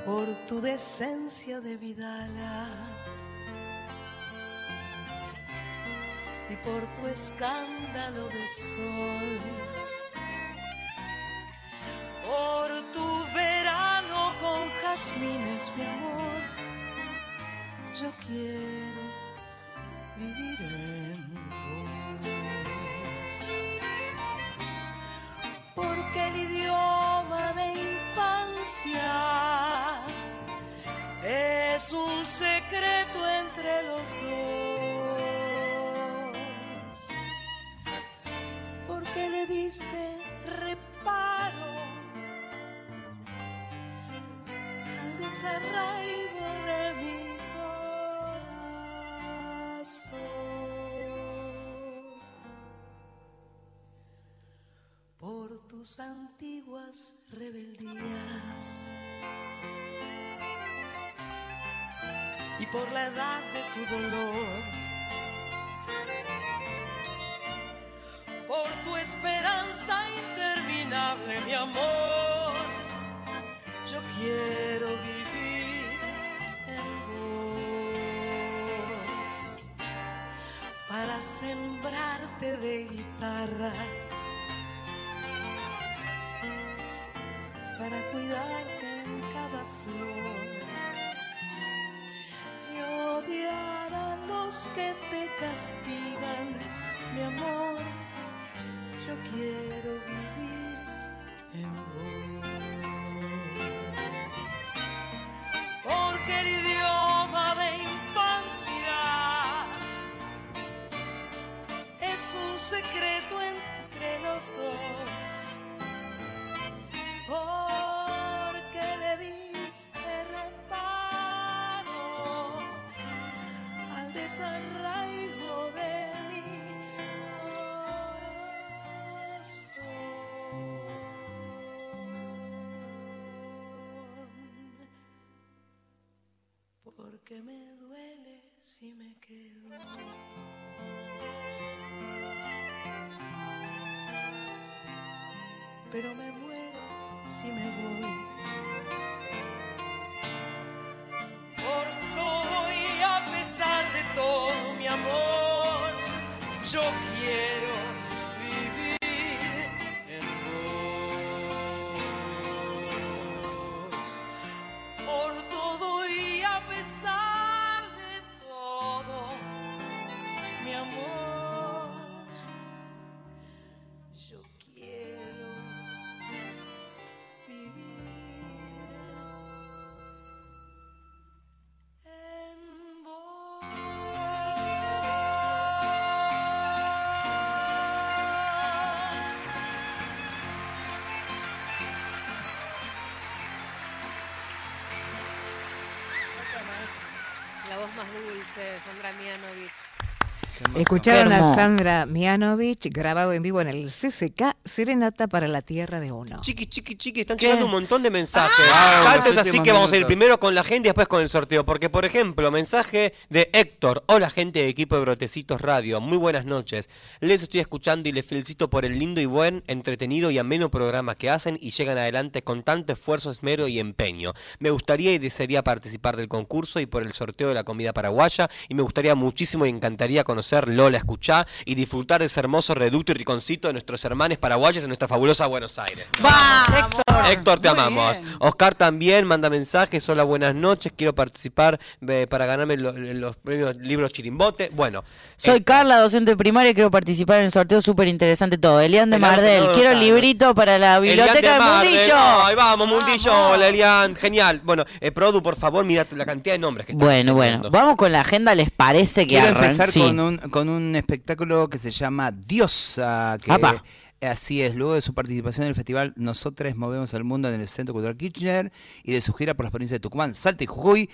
Por tu decencia de Vidala. Y por tu escándalo de sol, por tu verano con jazmines, mi amor, yo quiero vivir en vos, porque el idioma de infancia es un secreto entre los dos. Porque le diste reparo al desarraigo de mi corazón. Por tus antiguas rebeldías y por la edad de tu dolor. Por tu esperanza interminable, mi amor, yo quiero vivir en vos para sembrarte de guitarra. Para cuidarte en cada flor y odiar a los que te castigan, mi amor. Yo quiero vivir en vos. Porque el idioma de infancia es un secreto entre los dos. Porque le diste reparo al desarraigo Pero me muero si me voy. Por todo y a pesar de todo, mi amor, yo quiero Mianovich. Escucharon a. Sandra Mianovich grabado en vivo en el CCK Serenata para la Tierra de Uno. Chiqui, chiqui, chiqui, están ¿Qué? llegando un montón de mensajes. Ah, Tanto es los así que vamos a ir primero con la gente y después con el sorteo. Porque, por ejemplo, mensaje de Héctor. Hola, gente de equipo de Brotecitos Radio. Muy buenas noches. Les estoy escuchando y les felicito por el lindo y buen, entretenido y ameno programa que hacen y llegan adelante con tanto esfuerzo, esmero y empeño. Me gustaría y desearía participar del concurso y por el sorteo de la comida paraguaya. Y me gustaría muchísimo y encantaría conocer Lola Escuchá y disfrutar de ese hermoso reducto y riconcito de nuestros hermanos paraguayos en nuestra fabulosa Buenos Aires. Héctor, te amamos. Oscar también manda mensajes. Hola, buenas noches. Quiero participar eh, para ganarme lo- los premios libros Chirimbote. Bueno, Soy Carla, docente primaria, y quiero participar en el sorteo súper interesante todo. Elian de Elian, Mardel, quiero el no, librito para la biblioteca Elian de. Mundillo. Ahí vamos, Mundillo. Hola, Elian. Genial. Bueno, eh, Produ, por favor, mira la cantidad de nombres que están Bueno, bueno, vamos con la agenda, ¿les parece que Quiero arran- empezar sí. con, un, con un espectáculo que se llama Diosa, que Apa. Así es, luego de su participación en el festival Nosotros Movemos el Mundo en el Centro Cultural Kirchner y de su gira por las provincias de Tucumán, Salta y Jujuy,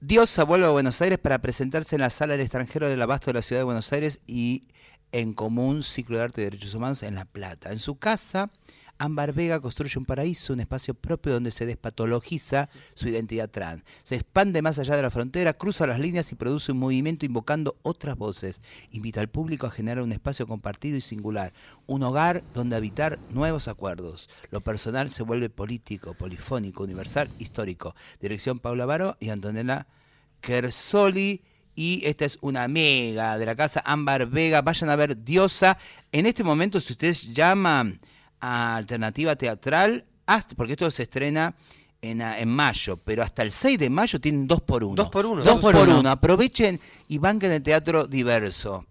Diosa vuelve a Buenos Aires para presentarse en la Sala del Extranjero del Abasto de la Ciudad de Buenos Aires y en Común Ciclo de Arte y Derechos Humanos en La Plata. En su casa, Ámbar Vega construye un paraíso, un espacio propio donde se despatologiza su identidad trans. Se expande más allá de la frontera, cruza las líneas y produce un movimiento invocando otras voces. Invita al público a generar un espacio compartido y singular, un hogar donde habitar nuevos acuerdos. Lo personal se vuelve político, polifónico, universal, histórico. Dirección Paula Varo y Antonella Kersoli. Y esta es una amiga de la casa Ámbar Vega. Vayan a ver Diosa. En este momento, si ustedes llaman a Alternativa Teatral, hasta, porque esto se estrena en, en mayo, pero hasta el 6 de mayo tienen dos por uno. Dos por uno. Dos Dos por, por uno. uno. Aprovechen y banquen el teatro diverso.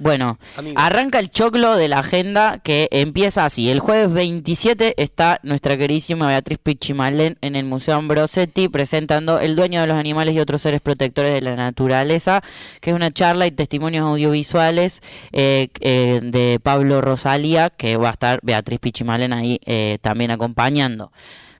Bueno, Amigo. arranca el choclo de la agenda que empieza así. El jueves 27 está nuestra queridísima Beatriz Pichimalén en el Museo Ambrosetti presentando El dueño de los animales y otros seres protectores de la naturaleza, que es una charla y testimonios audiovisuales eh, eh, de Pablo Rosalía, que va a estar Beatriz Pichimalén ahí eh, también acompañando.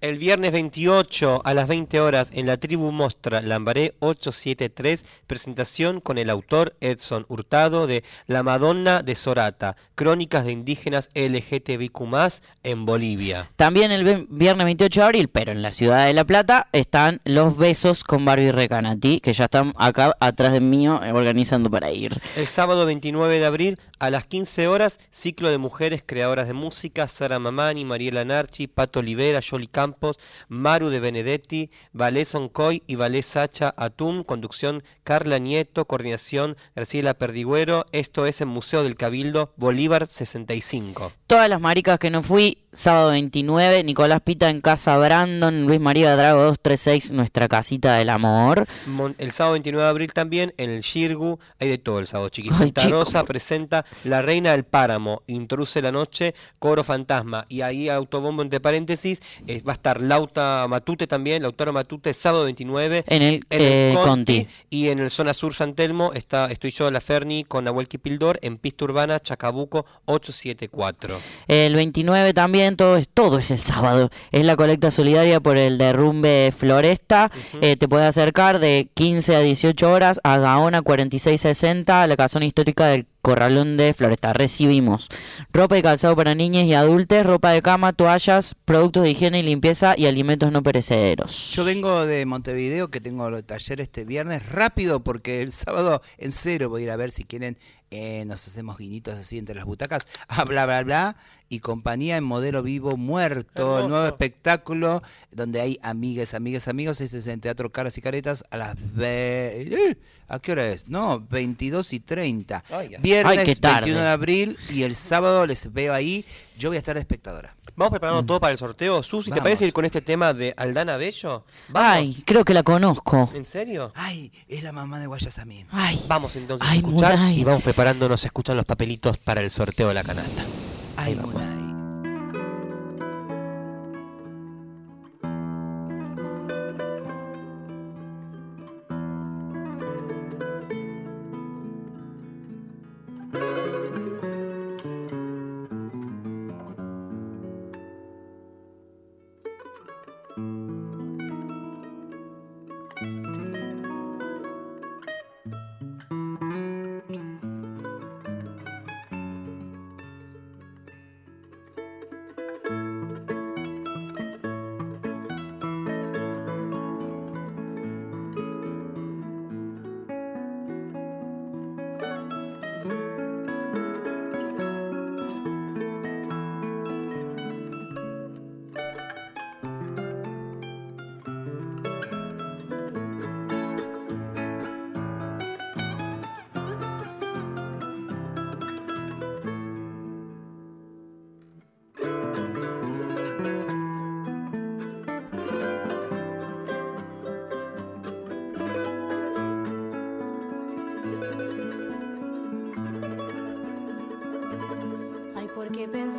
El viernes 28 a las 20 horas en la tribu Mostra Lambaré 873, presentación con el autor Edson Hurtado de La Madonna de Sorata, Crónicas de Indígenas LGTBQ+, en Bolivia. También el viernes 28 de abril, pero en la ciudad de La Plata, están Los Besos con Barbie Recanati, que ya están acá atrás de mío eh, organizando para ir. El sábado 29 de abril a las 15 horas, ciclo de mujeres creadoras de música, Sara Mamani, Mariela Narchi, Pato Olivera, Yoli Campos, Maru de Benedetti, Valé Soncoy y Valé Sacha Atum, conducción Carla Nieto, coordinación Graciela Perdigüero, esto es en Museo del Cabildo, Bolívar 65. Todas las maricas que no fui, sábado 29, Nicolás Pita en Casa Brandon, Luis María Drago 236, nuestra casita del amor. Mon- El sábado 29 de abril también en el Shirgu, hay de todo el sábado, chico. Rosa presenta La Reina del Páramo, introduce la noche, Coro Fantasma, y ahí autobombo entre paréntesis, eh, va a estar Lauta Matute también, Lautaro Matute, sábado 29 En el, eh, Conti. y en el Zona Sur San Telmo está, estoy yo, la Ferni, con Nahuel Kipildor, en Pista Urbana, Chacabuco 874. El 29 también, todo es, todo es el sábado. Es la colecta solidaria por el derrumbe Floresta. Eh, te puedes acercar de 15 a 18 horas a Gaona 4660, a la casona histórica del Corralón de Floresta. Recibimos ropa y calzado para niñas y adultos, ropa de cama, toallas, productos de higiene y limpieza y alimentos no perecederos. Yo vengo de Montevideo, que tengo el taller este viernes, rápido, porque el sábado en cero voy a ir a ver si quieren, eh, nos hacemos guiñitos así entre las butacas, a bla, bla, bla, y compañía en modelo vivo muerto, el nuevo espectáculo, donde hay amigas, amigas, amigos, este es en Teatro Caras y Caretas, a las... ve- eh, ¿A qué hora es? No, 22 y 30. Ay, ya. Viernes Ay, qué tarde. 21 de abril, y el sábado les veo ahí, yo voy a estar de espectadora. Vamos preparando todo para el sorteo. Susi, ¿te Vamos. parece ir con este tema de Aldana Bello? Ay, creo que la conozco. ¿En serio? Ay, es la mamá de Guayasamín. Ay, Vamos entonces Ay, a escuchar y vamos preparándonos, se escuchan los papelitos para el sorteo de la canasta. Ay, Mulay. Ay,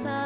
¿por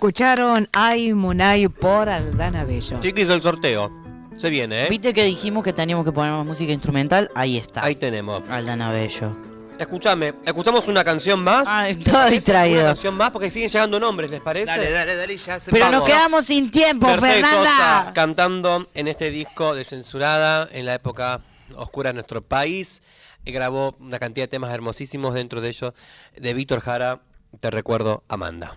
Escucharon Ay Munay por Aldana Bello. Chiquis, el sorteo. Se viene, ¿eh? ¿Viste que dijimos que teníamos que poner más música instrumental? Ahí está. Ahí tenemos. Aldana Bello. Escuchame, ¿escuchamos una canción más? Ah, ¿Les todo distraído. Una canción más porque siguen llegando nombres, ¿les parece? Dale, dale, dale, ya se Pero nos Vamos. quedamos sin tiempo, Mercedes Sosa Fernanda. cantando en este disco de Censurada en la época oscura de nuestro país. Y grabó una cantidad de temas hermosísimos dentro de ellos. De Víctor Jara, te recuerdo, Amanda.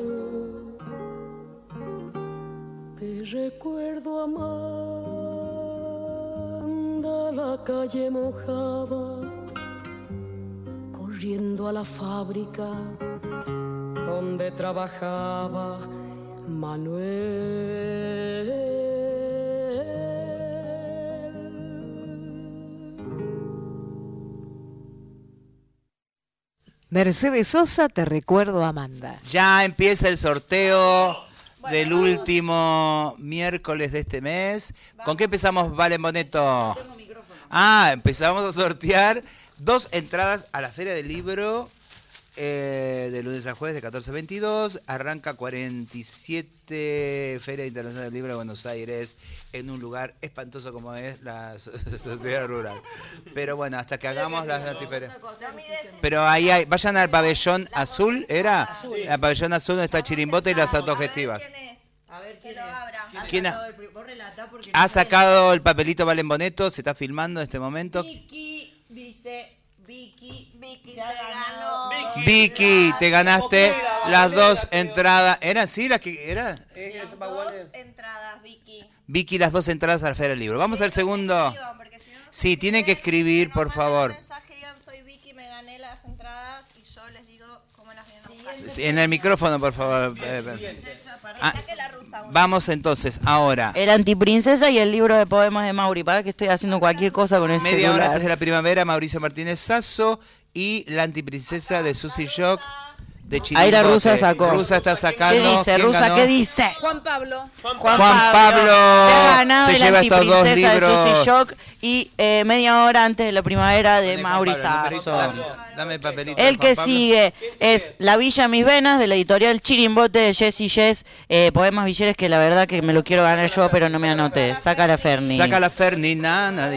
Recuerdo, Amanda, la calle mojada, corriendo a la fábrica donde trabajaba Mercedes Sosa, te recuerdo, Amanda. Ya empieza el sorteo del último miércoles de este mes. ¿Con qué empezamos, Valen Boneto? Ah, empezamos a sortear dos entradas a la Feria del Libro eh, de lunes a jueves de 14 a 22. Arranca 47 Feria Internacional del Libro de Buenos Aires en un lugar espantoso como es la so- sociedad rural. Pero bueno, hasta que hagamos las notiferias. Pero ahí hay, vayan al pabellón azul, ¿era? Al pabellón azul donde está Chirimbote y las autogestivas. A ver quién lo abra. ¿Quién ha- Ha sacado el papelito Valen Boneto, se está filmando en este momento. Vicky dice Vicky, Vicky se ganó. Vicky, te ganaste las dos entradas. ¿Eran sí las que eran? Las dos entradas, Vicky. Vicky, las dos entradas a la Feria del Libro. Vamos al segundo. Sí, tienen que escribir, por favor. mensaje digan soy Vicky, me gané las entradas y yo les digo cómo las vienen a buscar. Sí, En el micrófono, por favor. eh, Ah, la rusa. Vamos entonces, ahora. El antiprincesa y el libro de poemas de Mauri. Para que estoy haciendo cualquier cosa con ese Media hora antes de la primavera, Mauricio Martínez Sasso y la antiprincesa de Susy Shock de Chirimbote. Ahí la rusa sacó. Rusa está sacando. ¿Qué dice, ¿Quién Rusa? ganó? ¿Qué dice? Juan Pablo. Juan, Pablo Se ha ganado se el lleva estos dos antiprincesa de. Susy Shock y eh, media hora antes de la primavera de Mauri Sasso. Dame, dame el papelito. El que sigue es La Villa Mis Venas de la editorial Chirimbote de Jessy Jess, eh, Poemas Villeres que la verdad que me lo quiero ganar yo pero no me anoté. Saca la Ferni. Saca la Ferni, nana.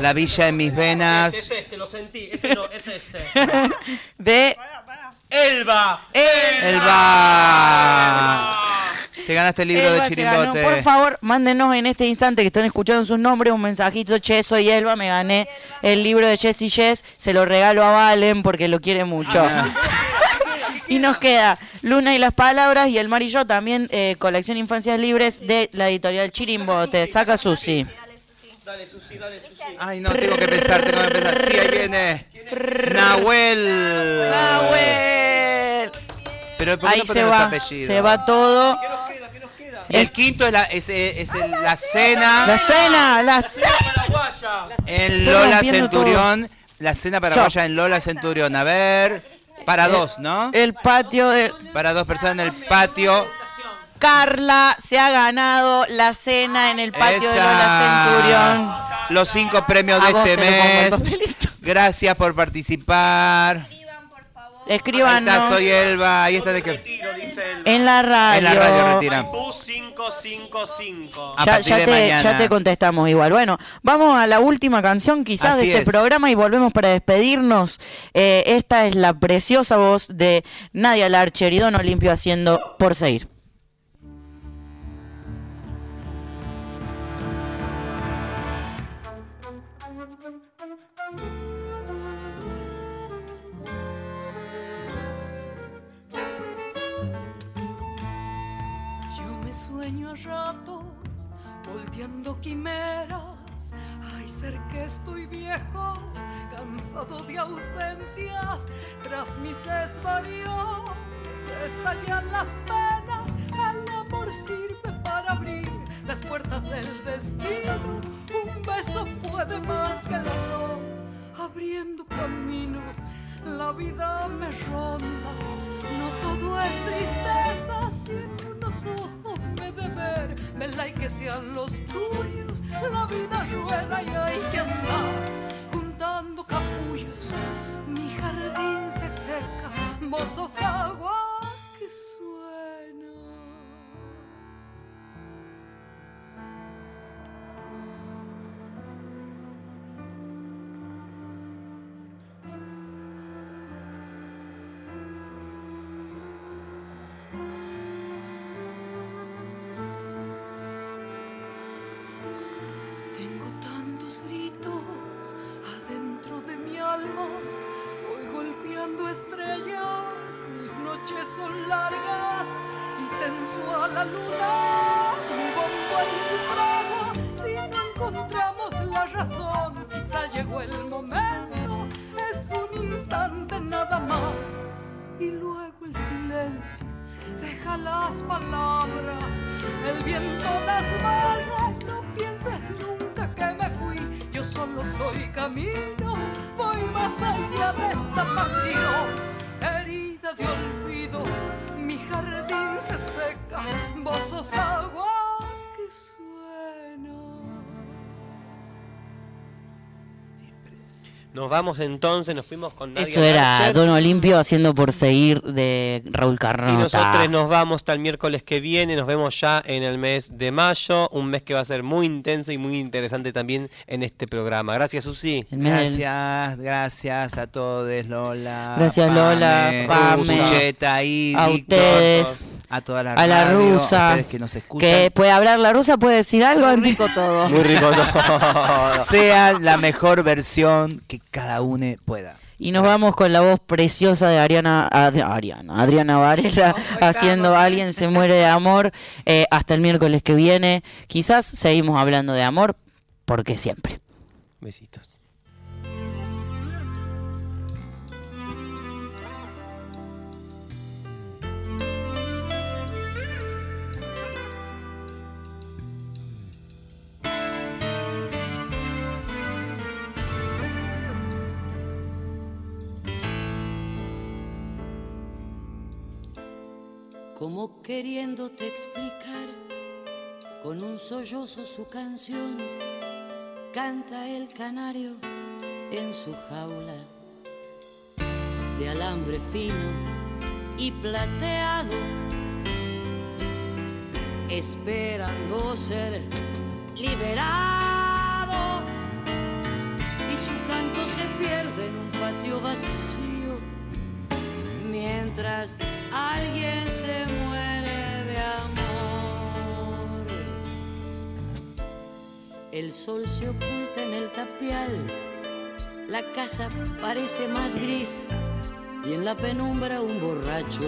La villa en mis venas. Es este, lo sentí. Ese no, es este. De Elba. Elba. Te ganaste el libro Elba de. Chirimbote. Por favor, mándenos en este instante que están escuchando sus nombres un mensajito. Che, soy Elba, me gané el libro de Jessy Jess. Se lo regalo a Valen porque lo quiere mucho. Ah. y nos queda Luna y las Palabras y El Mar y yo también, eh, colección Infancias Libres de la editorial Chirimbote. Saca Susi. Dale, Susi, dale, Susi. Ay, no, tengo que pensar, tengo que pensar. Sí, ahí viene. Nahuel. Nahuel. Pero ¿por qué Ahí no se va, apellidos? se va todo. Y el quinto es la, es, es el- la cena. La cena, la cena. En Lola Centurión. La cena paraguaya en Lola Centurión. A ver. Para dos, ¿no? El patio de Para dos personas en el patio. Carla se ha ganado la cena en el patio de. Lola Centurión. Los cinco premios de vos este te lo pongo el mes. papelito. Gracias por participar. Ahí Escríbanos está, soy Elba. Ahí está de qué. en la radio. En la radio retiran. Bus 555. A Ya, partir ya de te, mañana. ya te contestamos igual. Bueno, vamos a la última canción quizás Así de este es. programa y volvemos para despedirnos. Eh, esta es la preciosa voz de Nadia Larcher y Don Olimpio haciendo Por Seguir. Quimeras. Ay, ser que estoy viejo, cansado de ausencias. Tras mis desvaríos estallan las penas. El amor sirve para abrir las puertas del destino. Un beso puede más que la sol, abriendo caminos. La vida me ronda, no todo es tristeza. Si unos ojos me de ver, vela y que sean los tuyos. La vida rueda y hay que andar juntando capullos. Mi jardín se seca, vos sos agua Nos vamos entonces, nos fuimos con Nadia Eso era. Don Olimpio haciendo Por Seguir de Raúl Y Carnota. nosotros nos vamos hasta el miércoles que viene, nos vemos ya en el mes de mayo, un mes que va a ser muy intenso y muy interesante también en este programa. Gracias, Susi. Gracias, gracias a todos, Lola. Gracias, Lola, Pame, Pucheta, y a Víctor, ustedes, a toda la a la radio, rusa, ustedes que nos escuchan. que puede hablar la rusa, puede decir algo, es rico todo. Muy rico todo. Sea la mejor versión que cada uno pueda. Y nos vamos con la voz preciosa de Ariana, Adri- Ariana, Adriana Varela haciendo Alguien se muere de amor eh, hasta el miércoles que viene. Quizás seguimos hablando de amor, porque siempre. Besitos. como queriéndote explicar con un sollozo su canción, canta el canario en su jaula de alambre fino y plateado, esperando ser liberado y su canto se pierde en un patio vacío mientras alguien se muere amor. El sol se oculta en el tapial, la casa parece más gris y en la penumbra un borracho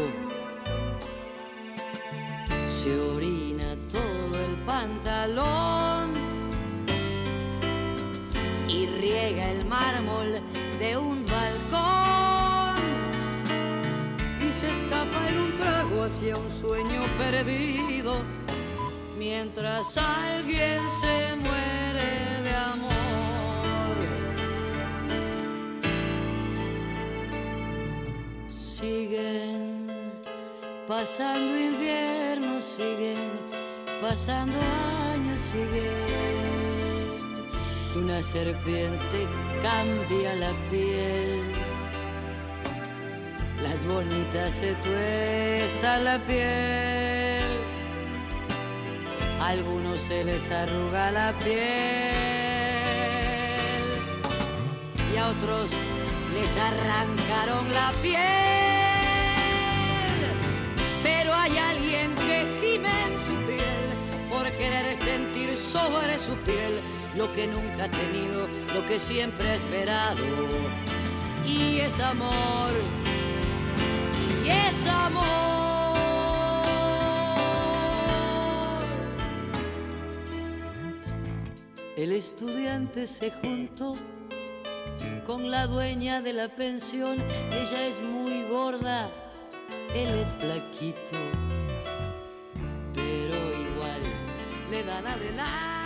se orina todo el pantalón y riega el mármol de un hacia un sueño perdido mientras alguien se muere de amor. Siguen pasando inviernos, siguen pasando años, siguen. Una serpiente cambia la piel. Las bonitas se tuestan la piel. A algunos se les arruga la piel. Y a otros les arrancaron la piel. Pero hay alguien que gime en su piel por querer sentir sobre su piel lo que nunca ha tenido, lo que siempre ha esperado. Y es amor, es amor. El estudiante se juntó con la dueña de la pensión. Ella es muy gorda, él es flaquito, pero igual le dan adelante.